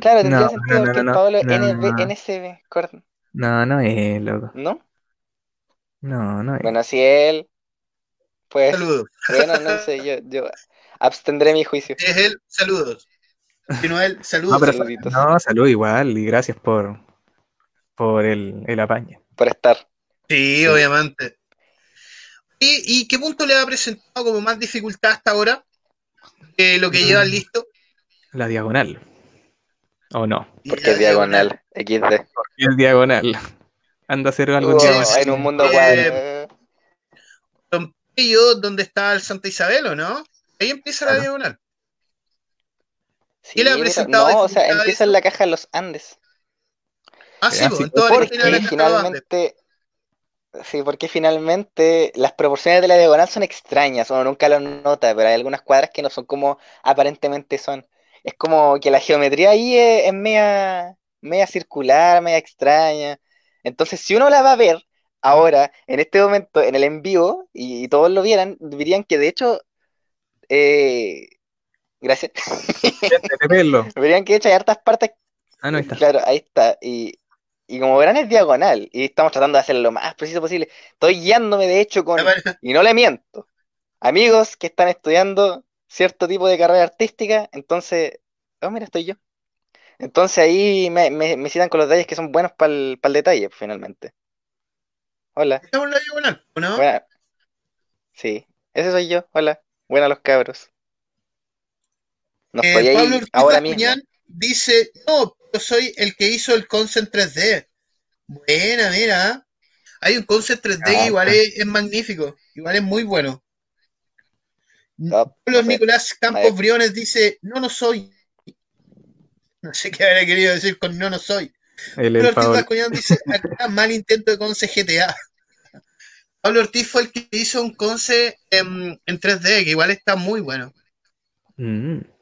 D: Claro, tendría
E: No,
D: sentido
E: no, no,
D: el Paolo
E: no,
D: NB,
E: no.
D: NSB, cor-
E: No, no es, loco.
D: ¿no?
E: No, no es.
D: Bueno, si él, pues,
C: Saludos.
D: bueno, no sé, yo, yo abstendré mi juicio.
C: Si es él, saludos. Si no es él, saludos.
E: No, pero
D: saluditos.
E: no, salud igual y gracias por, por el, el apaño.
D: Por estar.
C: Sí,
E: Sí.
C: obviamente. ¿Y, y qué punto le ha presentado como más dificultad hasta ahora? de lo que
E: Mm.
C: llevan listo.
E: La diagonal. ¿O no?
D: Porque es diagonal, XD.
E: Es diagonal. Anda a hacer algo en
D: Oh,
E: diagonal.
D: en un mundo
C: Eh,
D: cuadro.
C: Pompeyo, donde está el Santa Isabel, ¿o no? Ahí empieza la
E: Claro.
C: diagonal.
D: Sí,
C: ¿Qué le ha presentado
D: no, o sea, empieza en la caja de los Andes.
C: Ah, sí,
E: Ah,
C: pues,
E: sí,
C: en toda la
D: Porque
C: esquina
D: sí, porque finalmente las proporciones de la diagonal son extrañas, uno nunca lo nota, pero hay algunas cuadras que no son como aparentemente son. es como que la geometría ahí es, es media, media circular, media extraña. Entonces, si uno la va a ver ahora, en este momento, en el en vivo, y, y todos lo vieran, dirían que de hecho, eh, gracias, verían [laughs] que de hecho hay hartas partes
E: Ah, no, ahí está.
D: Claro, ahí está. Y, y como verán es diagonal y estamos tratando de hacerlo lo más preciso posible. Estoy guiándome de hecho con, y no le miento, amigos que están estudiando cierto tipo de carrera artística, entonces, oh, mira, estoy yo. Entonces ahí me, me, me citan con los detalles que son buenos para el, detalle, pues, finalmente. Hola.
C: Estamos en la diagonal, ¿no?
D: Buena. Sí, ese soy yo. Hola. Buenas los cabros. No
C: Eh, Pablo Ortiz
D: ahora mismo.
C: Dice, no, yo soy el que hizo el concept 3D. Buena, mira. Hay un concept 3D que
D: Ah,
C: igual es, es magnífico, igual es muy bueno.
D: No sé.
C: Nicolás Campos. Briones dice, no, no soy. No sé qué habría querido decir con no, no soy.
E: El,
C: Pablo
E: el
C: Ortiz. Bascuñán dice, acá [laughs] mal intento de conce GTA. Pablo Ortiz fue el que hizo un conce en, en 3D, que igual está muy bueno.
E: Mm.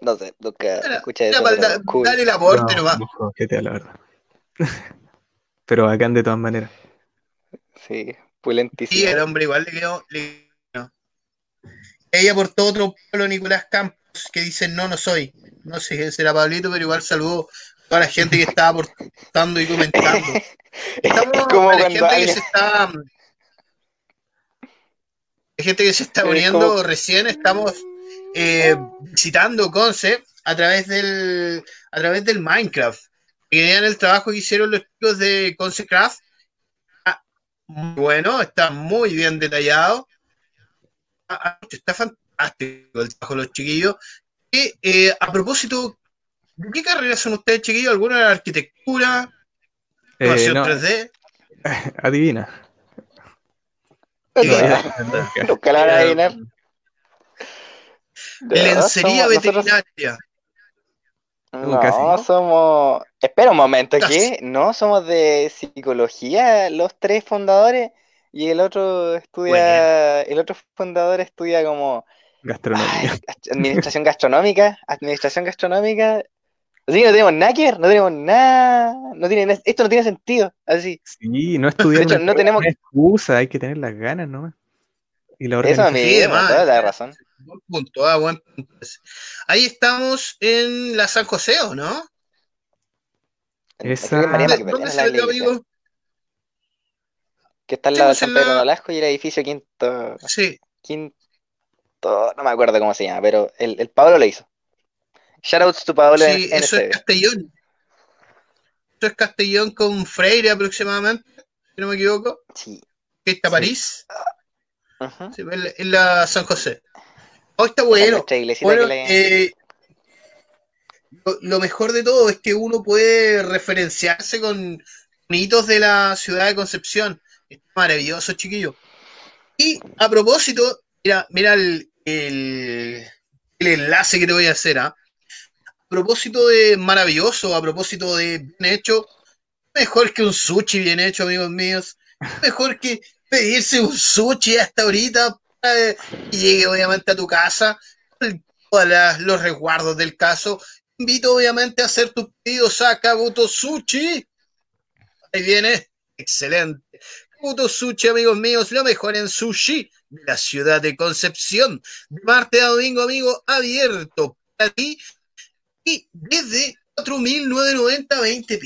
D: No sé, nunca escuché eso,
C: para
D: pero
C: da-
D: cool.
C: dar el aporte
E: No,
C: nomás.
E: no juego GTA, la verdad. [laughs] Pero bacán de todas maneras.
D: Sí,
C: Y el
D: pulentísimo.
C: hombre igual le quedó. le quedó. Ella aportó otro Pablo Nicolás Campos que dice no, no soy. No sé qué será Pablito, pero igual saludó a toda la gente que estaba aportando y comentando. Estamos [laughs]
D: Es como
C: a la gente que se está. La gente que se está
D: Es
C: uniendo
D: como-
C: recién, estamos eh, visitando Conce a través del a través del Minecraft. Que vean el trabajo que hicieron los chicos de Concecraft. Está muy bueno, está muy bien detallado. Ah, ah, Está fantástico el trabajo de los chiquillos. Y eh, a propósito, ¿de qué carreras son ustedes, chiquillos? ¿Alguna de la arquitectura?
E: Eh,
C: ¿Animación
E: no,
C: 3D? [laughs]
E: adivina.
D: Nunca la van a adivinar.
C: Lencería
D: somos- nosotros-
C: veterinaria.
D: No, somos. Espera un momento. ¿qué? No, somos de psicología, los tres fundadores, y el otro estudia. El otro fundador estudia como.
E: Gastronomía.
D: ay, administración gastronómica. Administración gastronómica. Así que no tenemos nada que ver, no tenemos nada. No tiene, esto no tiene sentido. Así.
E: Sí, no estudiar
D: De hecho, no tenemos-
E: excusa, hay que tener las ganas nomás. Y la
D: Eso a mí toda la razón.
C: Buen punto, ah, buen punto. Ahí estamos en la San José, ¿o no?
E: Esa-
C: ¿Dónde, dónde
D: la
C: se ve,
D: iglesia,
C: amigo?
D: que está al lado de
C: Estamos
D: San
C: en
D: Pedro
C: la-
D: Nolasco y el edificio quinto.
C: Sí,
D: Quinto, no me acuerdo cómo se llama, pero el, el Pablo lo hizo. Shoutouts to Pablo
C: sí,
D: en
C: eso es Castellón. Eso es Castellón con Freire aproximadamente, si no me equivoco,
D: Sí.
C: que está
E: Sí.
C: París, sí, en la- en la San José. Oh, está bueno.
D: le-
C: eh, lo, lo mejor de todo es que uno puede referenciarse con, hitos de la ciudad de Concepción. Es maravilloso, chiquillo. Y a propósito, mira, mira el, el- el enlace que te voy a hacer. ¿ah? A propósito de maravilloso, a propósito de bien hecho, mejor que un sushi bien hecho, amigos míos. Mejor que pedirse un sushi hasta ahorita para que llegue obviamente a tu casa con todos los resguardos del caso. Invito obviamente a hacer tus pedidos a Kabuto Sushi. Ahí viene. Excelente. Kabuto Sushi, amigos míos, lo mejor en sushi de la ciudad de Concepción. De martes a domingo, amigo, abierto para ti. Y desde 4.990, 20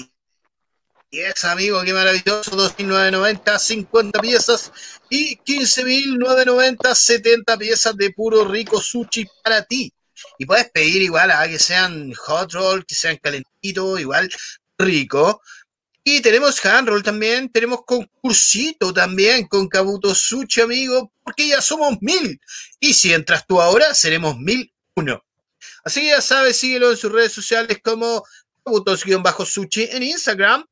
C: piezas, amigo, qué maravilloso. 2.990, 50 piezas. Y 15.990, 70 piezas de puro rico sushi para ti. Y puedes pedir igual a que sean hot roll, que sean calentitos, igual rico. Y tenemos hand roll también, tenemos concursito también con Kabuto Sushi, amigo, porque ya somos mil. Y si entras tú ahora, seremos mil uno. Así que ya sabes, síguelo en sus redes sociales como Kabutos-Sushi en Instagram.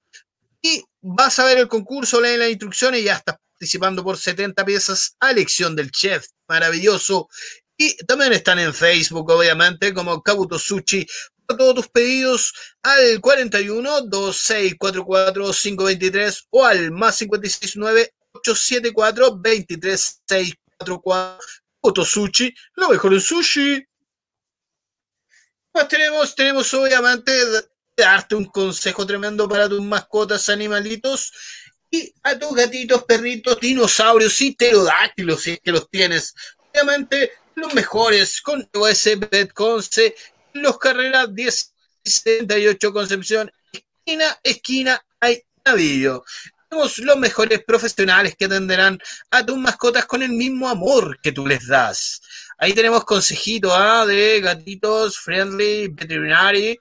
C: Y vas a ver el concurso, lee las instrucciones y ya estás participando por 70 piezas a elección del chef. Maravilloso. Y también están en Facebook, obviamente, como Kabuto Sushi. Para todos tus pedidos al 41 2644 523 o al más 569 874 23644. Kabuto Sushi, lo mejor en sushi. Pues tenemos, tenemos obviamente darte un consejo tremendo para tus mascotas, animalitos y a tus gatitos, perritos, dinosaurios y pterodáctilos, si es que los tienes. Obviamente, los mejores con US Bet Conce, los carreras 1078 Concepción, esquina, esquina, hay navío. Tenemos los mejores profesionales que atenderán a tus mascotas con el mismo amor que tú les das. Ahí tenemos consejito ¿ah? de gatitos friendly veterinary.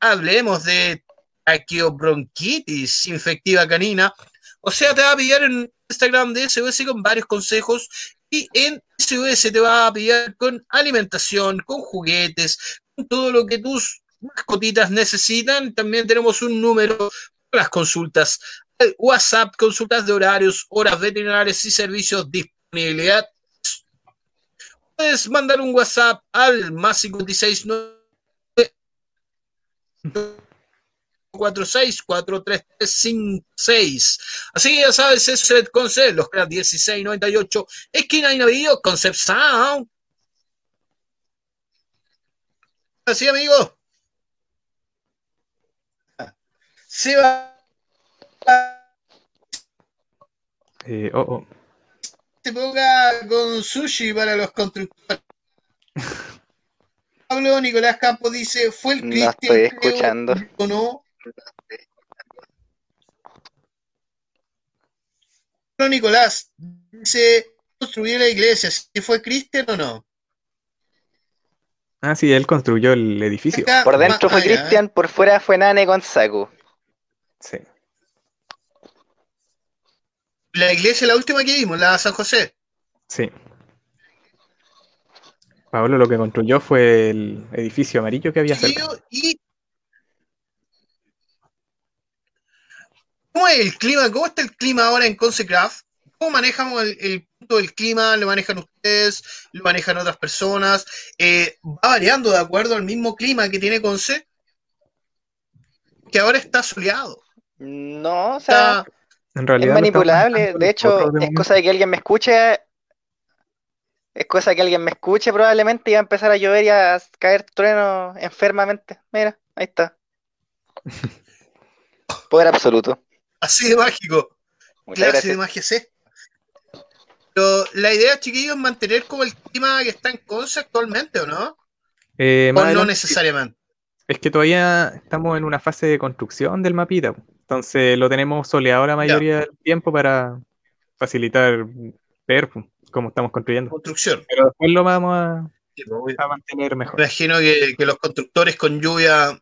C: Hablemos de traqueobronquitis infectiva canina. O sea, te va a pillar en Instagram de SOS con varios consejos y en SOS te va a pillar con alimentación, con juguetes, con todo lo que tus mascotitas necesitan. También tenemos un número para las consultas. WhatsApp, consultas de horarios, horas veterinarias y servicios, disponibilidad puedes mandar un WhatsApp al más 56 464356. Así que ya sabes, es Concept, los creas 1698, esquina y navío, Concept Sound. Así, amigo. Se va.
E: Eh, oh, oh.
C: se ponga con sushi para los constructores. [laughs] Pablo Nicolás Campos dice, fue el
D: No
C: Cristian,
D: estoy
C: creo,
D: escuchando.
C: o no. Pablo Nicolás dice, construyó la iglesia, si fue Cristian o no.
E: Ah, sí, él construyó el edificio.
C: Acá,
D: Por dentro fue
C: ya,
D: Cristian, por fuera fue Nane con Saku.
E: Sí.
C: La iglesia, la última que vimos, la San José.
E: Sí. Pablo lo que construyó fue el edificio amarillo que había cerca.
C: Y ¿Cómo es el clima? ¿Cómo está el clima ahora en Consecraft? ¿Cómo manejamos el, el punto del clima? ¿Lo manejan ustedes? ¿Lo manejan otras personas? Eh, ¿Va variando de acuerdo al mismo clima que tiene Conce? Que ahora está soleado.
D: No, o sea,
C: Está,
E: En
D: es
E: realidad
D: manipulable. De hecho, es cosa de que alguien me escuche. Es cosa que alguien me escuche probablemente y va a empezar a llover y a caer trueno enfermamente. Mira, ahí está. [laughs] Poder absoluto.
C: así de mágico.
D: Muchas
C: clase de
D: gracias.
C: magia es esta? Pero la idea, chiquillos, es mantener como el clima que está en Conce actualmente, ¿o no?
E: Eh,
C: O no necesariamente.
E: es que todavía estamos en una fase de construcción del mapita. Entonces lo tenemos soleado la mayoría del tiempo para facilitar ver po, cómo estamos construyendo.
C: Construcción.
E: Pero después lo vamos a,
C: Sí, pues,
E: a mantener mejor.
C: Me imagino que, que los constructores con lluvia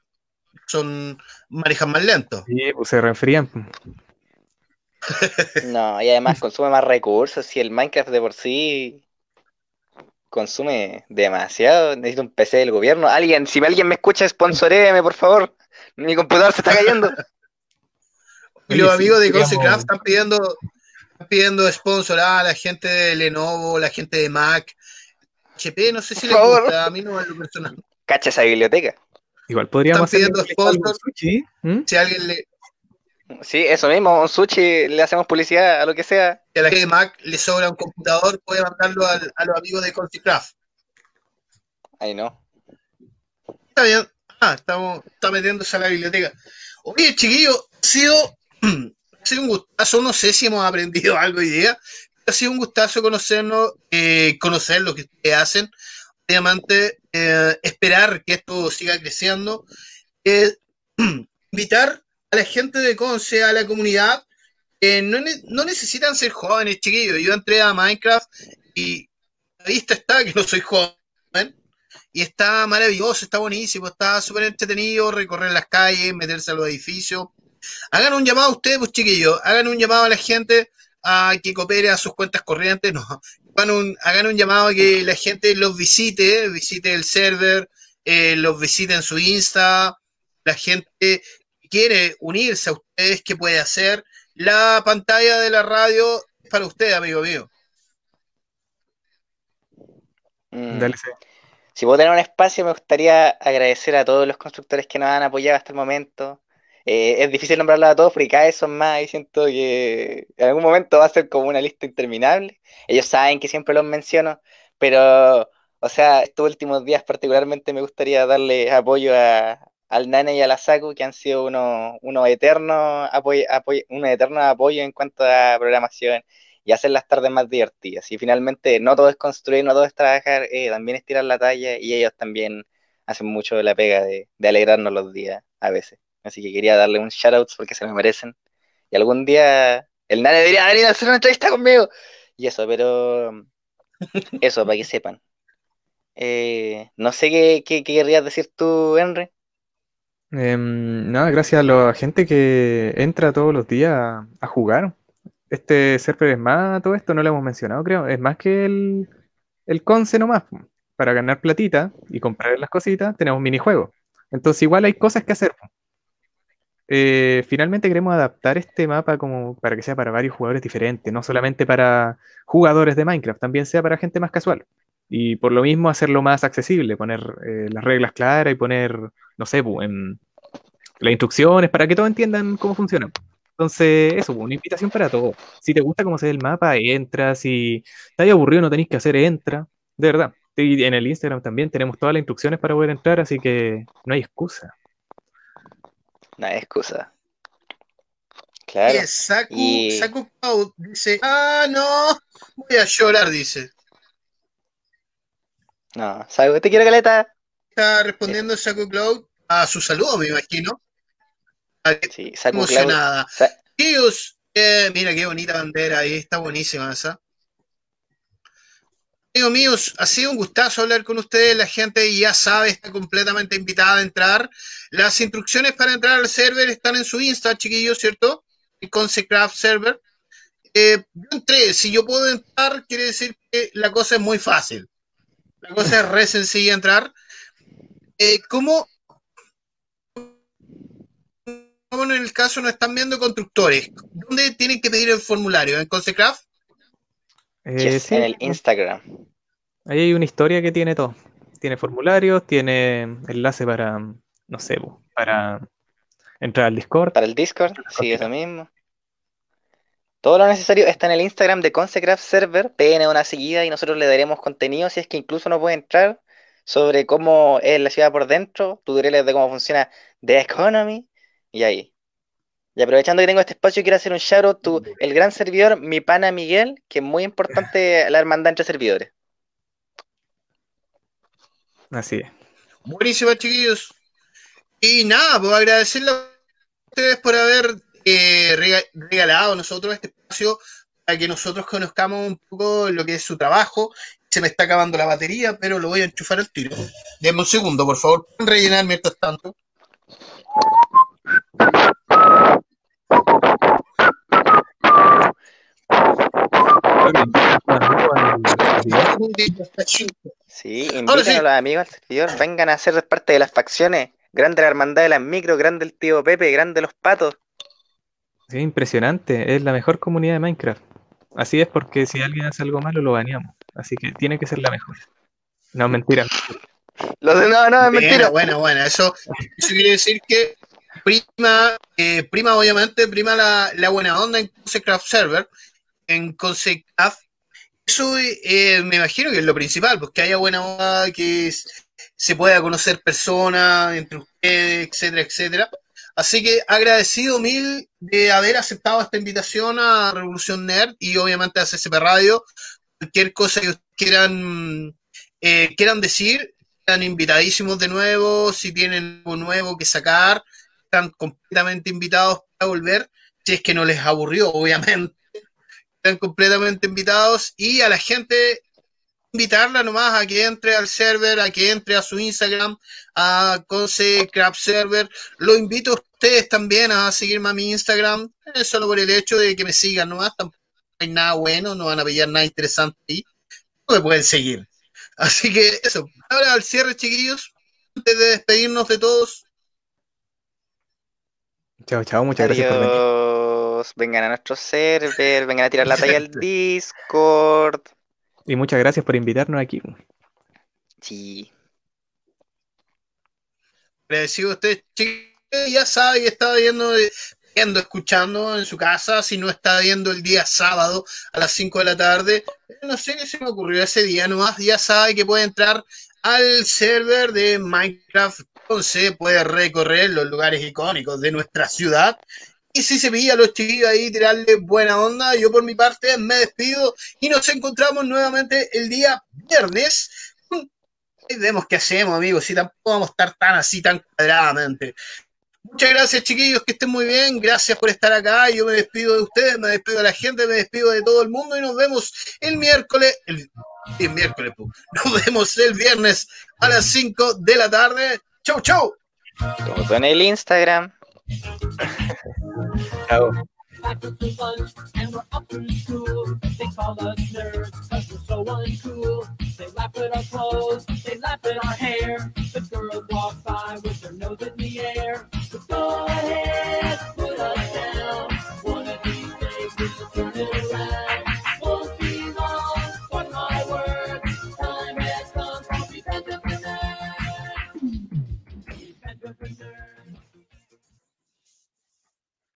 C: son manejan más lento.
E: Sí, pues se resfrían. po. [laughs]
D: No, y además consume más recursos. Si el Minecraft de por sí consume demasiado, necesito un PC del gobierno. Alguien, si alguien me escucha, sponsoréeme, por favor. Mi computador se está cayendo.
C: Y los amigos de Consecraft están pidiendo, pidiendo sponsor a la gente de Lenovo, la gente de Mac, HP, no sé si les
D: favor.
C: gusta, a mí no es lo personal.
D: Cacha esa biblioteca.
E: Igual podríamos
C: Están pidiendo sponsor.
E: sushi. ¿Mm?
C: Si alguien le,
D: Sí, eso mismo, un sushi, le hacemos publicidad a lo que sea.
C: si a la gente de Mac le sobra un computador, puede mandarlo al- a los amigos de Consecraft.
D: Ay, no.
C: Está bien. Ah, estamos, está metiéndose a la biblioteca. Oye, chiquillo, ha sido, [clears throat] sido un gustazo. No sé si hemos aprendido [laughs] algo hoy día. Ha sido un gustazo conocernos, eh, conocer lo que ustedes hacen. Obviamente, eh, esperar que esto siga creciendo. Eh, [clears throat] invitar a la gente de Conce, a la comunidad. no, no necesitan ser jóvenes, chiquillos. Yo entré a Minecraft y la vista está que no soy joven. Y está maravilloso, está buenísimo, está súper entretenido recorrer las calles, meterse a los edificios. Hagan un llamado a ustedes, pues chiquillos, hagan un llamado a la gente a que coopere a sus cuentas corrientes, no, hagan un, hagan un llamado a que la gente los visite, visite el server, eh, los visite en su Insta, la gente que quiere unirse a ustedes, ¿qué puede hacer? La pantalla de la radio es para usted, amigo mío.
D: Mm.
E: Dale, sí.
D: Si puedo tener un espacio, me gustaría agradecer a todos los constructores que nos han apoyado hasta el momento. Eh, es difícil nombrarlos a todos porque cada vez son más y siento que en algún momento va a ser como una lista interminable. Ellos saben que siempre los menciono, pero O sea, estos últimos días particularmente me gustaría darle apoyo a, al Nane y a la Saku, que han sido unos uno eternos apoyo, apoyo, un eterno apoyo en cuanto a programación y hacer las tardes más divertidas. Y finalmente, no todo es construir, no todo es trabajar, eh, también es tirar la talla y ellos también hacen mucho de la pega de, de alegrarnos los días a veces. Así que quería darle un shout porque se me merecen. Y algún día el Nane debería venir a hacer una entrevista conmigo. Y eso, pero [laughs] eso, para que sepan. Eh, no sé qué, qué, qué querrías decir tú, Henry.
E: Em, nada, gracias a la gente que entra todos los días a, a jugar. Este server es más, todo esto no lo hemos mencionado, creo. Es más que el, el Conce nomás. Para ganar platita y comprar las cositas, tenemos minijuegos. Entonces, igual hay cosas que hacer. Eh, finalmente queremos adaptar este mapa como para que sea para varios jugadores diferentes, no solamente para jugadores de Minecraft, también sea para gente más casual. Y por lo mismo hacerlo más accesible, poner eh, las reglas claras y poner, no sé, en las instrucciones para que todos entiendan cómo funciona. Entonces, eso, una invitación para todos. Si te gusta cómo se ve el mapa, entra. Si estás aburrido, no tenéis que hacer, entra. De verdad. Y en el Instagram también tenemos todas las instrucciones para poder entrar, así que no hay excusa.
D: No hay excusa. Claro.
C: Eh, Saku,
D: Y-
C: Saku Cloud dice, ah, no, voy a llorar, dice.
D: No, ¿sabes? Te quiero, Caleta.
C: Está respondiendo Saku Cloud a su saludo, me imagino.
D: Sí, Saku Cloud.
C: emocionada.
D: Sa-
C: Tíos, eh, mira qué bonita bandera ahí, está buenísima esa. Amigos míos, ha sido un gustazo hablar con ustedes. La gente ya sabe, está completamente invitada a entrar. Las instrucciones para entrar al server están en su Insta, chiquillos, ¿cierto? El Consecraft Server. Eh, yo entré, si yo puedo entrar, quiere decir que la cosa es muy fácil. La cosa es re sencilla entrar. Eh, ¿Cómo, como en el caso nos están viendo constructores? ¿Dónde tienen que pedir el formulario? ¿En Consecraft?
E: Eh,
D: Yes,
E: sí,
D: en el Instagram.
E: ahí hay una historia que tiene todo. Tiene formularios, tiene enlace para, no sé, para entrar al Discord.
D: Para el Discord, sí, eso mismo. Todo lo necesario está en el Instagram de Consecraft Server. Peguen una seguida y nosotros le daremos contenido, si es que incluso no puede entrar, sobre cómo es la ciudad por dentro, tutoriales de cómo funciona The Economy, y ahí. Y aprovechando que tengo este espacio, quiero hacer un shout out to el gran servidor, mi pana Miguel, que es muy importante [laughs] la hermandad entre servidores.
E: Así es.
C: Buenísimo, chiquillos. Y nada, pues agradecerle a ustedes por haber eh, rega- regalado a nosotros este espacio para que nosotros conozcamos un poco lo que es su trabajo. Se me está acabando la batería, pero lo voy a enchufar al tiro. Denme un segundo, por favor. Pueden rellenar mientras tanto.
D: Sí,
C: sí.
D: a los amigos al servidor, vengan a ser parte de las facciones. Grande la hermandad de las micros, grande el tío Pepe, grande los patos.
E: Sí, impresionante. Es la mejor comunidad de Minecraft. Así es porque si alguien hace algo malo, lo baneamos. Así que tiene que ser la mejor. No, mentira.
D: Los de- no, no, es mentira.
C: Bueno, bueno, bueno. Eso, eso quiere decir que prima, eh, prima obviamente, prima la, buena onda en Consecraft Server, en Consecraft. Eso eh, me imagino que es lo principal, pues que haya buena onda, que se pueda conocer personas entre ustedes, etcétera, etcétera. Así que agradecido mil de haber aceptado esta invitación a Revolución Nerd y obviamente a CCP Radio. Cualquier cosa que quieran, eh, quieran decir, están invitadísimos de nuevo. Si tienen algo nuevo que sacar, están completamente invitados para volver. Si es que no les aburrió, [laughs] obviamente. Están completamente invitados. Y a la gente, invitarla nomás a que entre al server, a que entre a su Instagram, a Conce Crab Server. Lo invito a ustedes también a seguirme a mi Instagram, eh, solo por el hecho de que me sigan nomás. Tampoco hay nada bueno, no van a pillar nada interesante ahí. No me pueden seguir. Así que eso. Ahora al cierre, chiquillos. Antes de despedirnos de todos,
E: Chao, chao. Muchas gracias por venir.
D: Adiós. Vengan a nuestro server, vengan a tirar la talla al [laughs] Discord.
E: Y muchas gracias por invitarnos aquí.
D: Sí.
C: agradecido a ustedes, chiquillos. Ya saben que estaba viendo viendo, escuchando en su casa, si no está viendo el día sábado a las 5 de la tarde. No sé qué se me ocurrió ese día, nomás ya sabe que puede entrar al server de Minecraft, entonces puede recorrer los lugares icónicos de nuestra ciudad. Y si se pilla a los chiquillos ahí, tirarle buena onda, yo por mi parte me despido y nos encontramos nuevamente el día viernes. Ahí vemos qué hacemos, amigos, si tampoco vamos a estar tan así, tan cuadradamente. Muchas gracias, chiquillos, que estén muy bien. Gracias por estar acá. Yo me despido de ustedes, me despido de la gente, me despido de todo el mundo y nos vemos el miércoles. El, el miércoles, nos vemos el viernes a las 5 de la tarde. Chau, chau.
D: Todo en el Instagram.
E: chau.
B: back with the lunch and we're up in school. They call us nerds cause we're so uncool. They laugh at our clothes, they laugh at our hair. The girls walk by with their nose in the air. So go ahead, put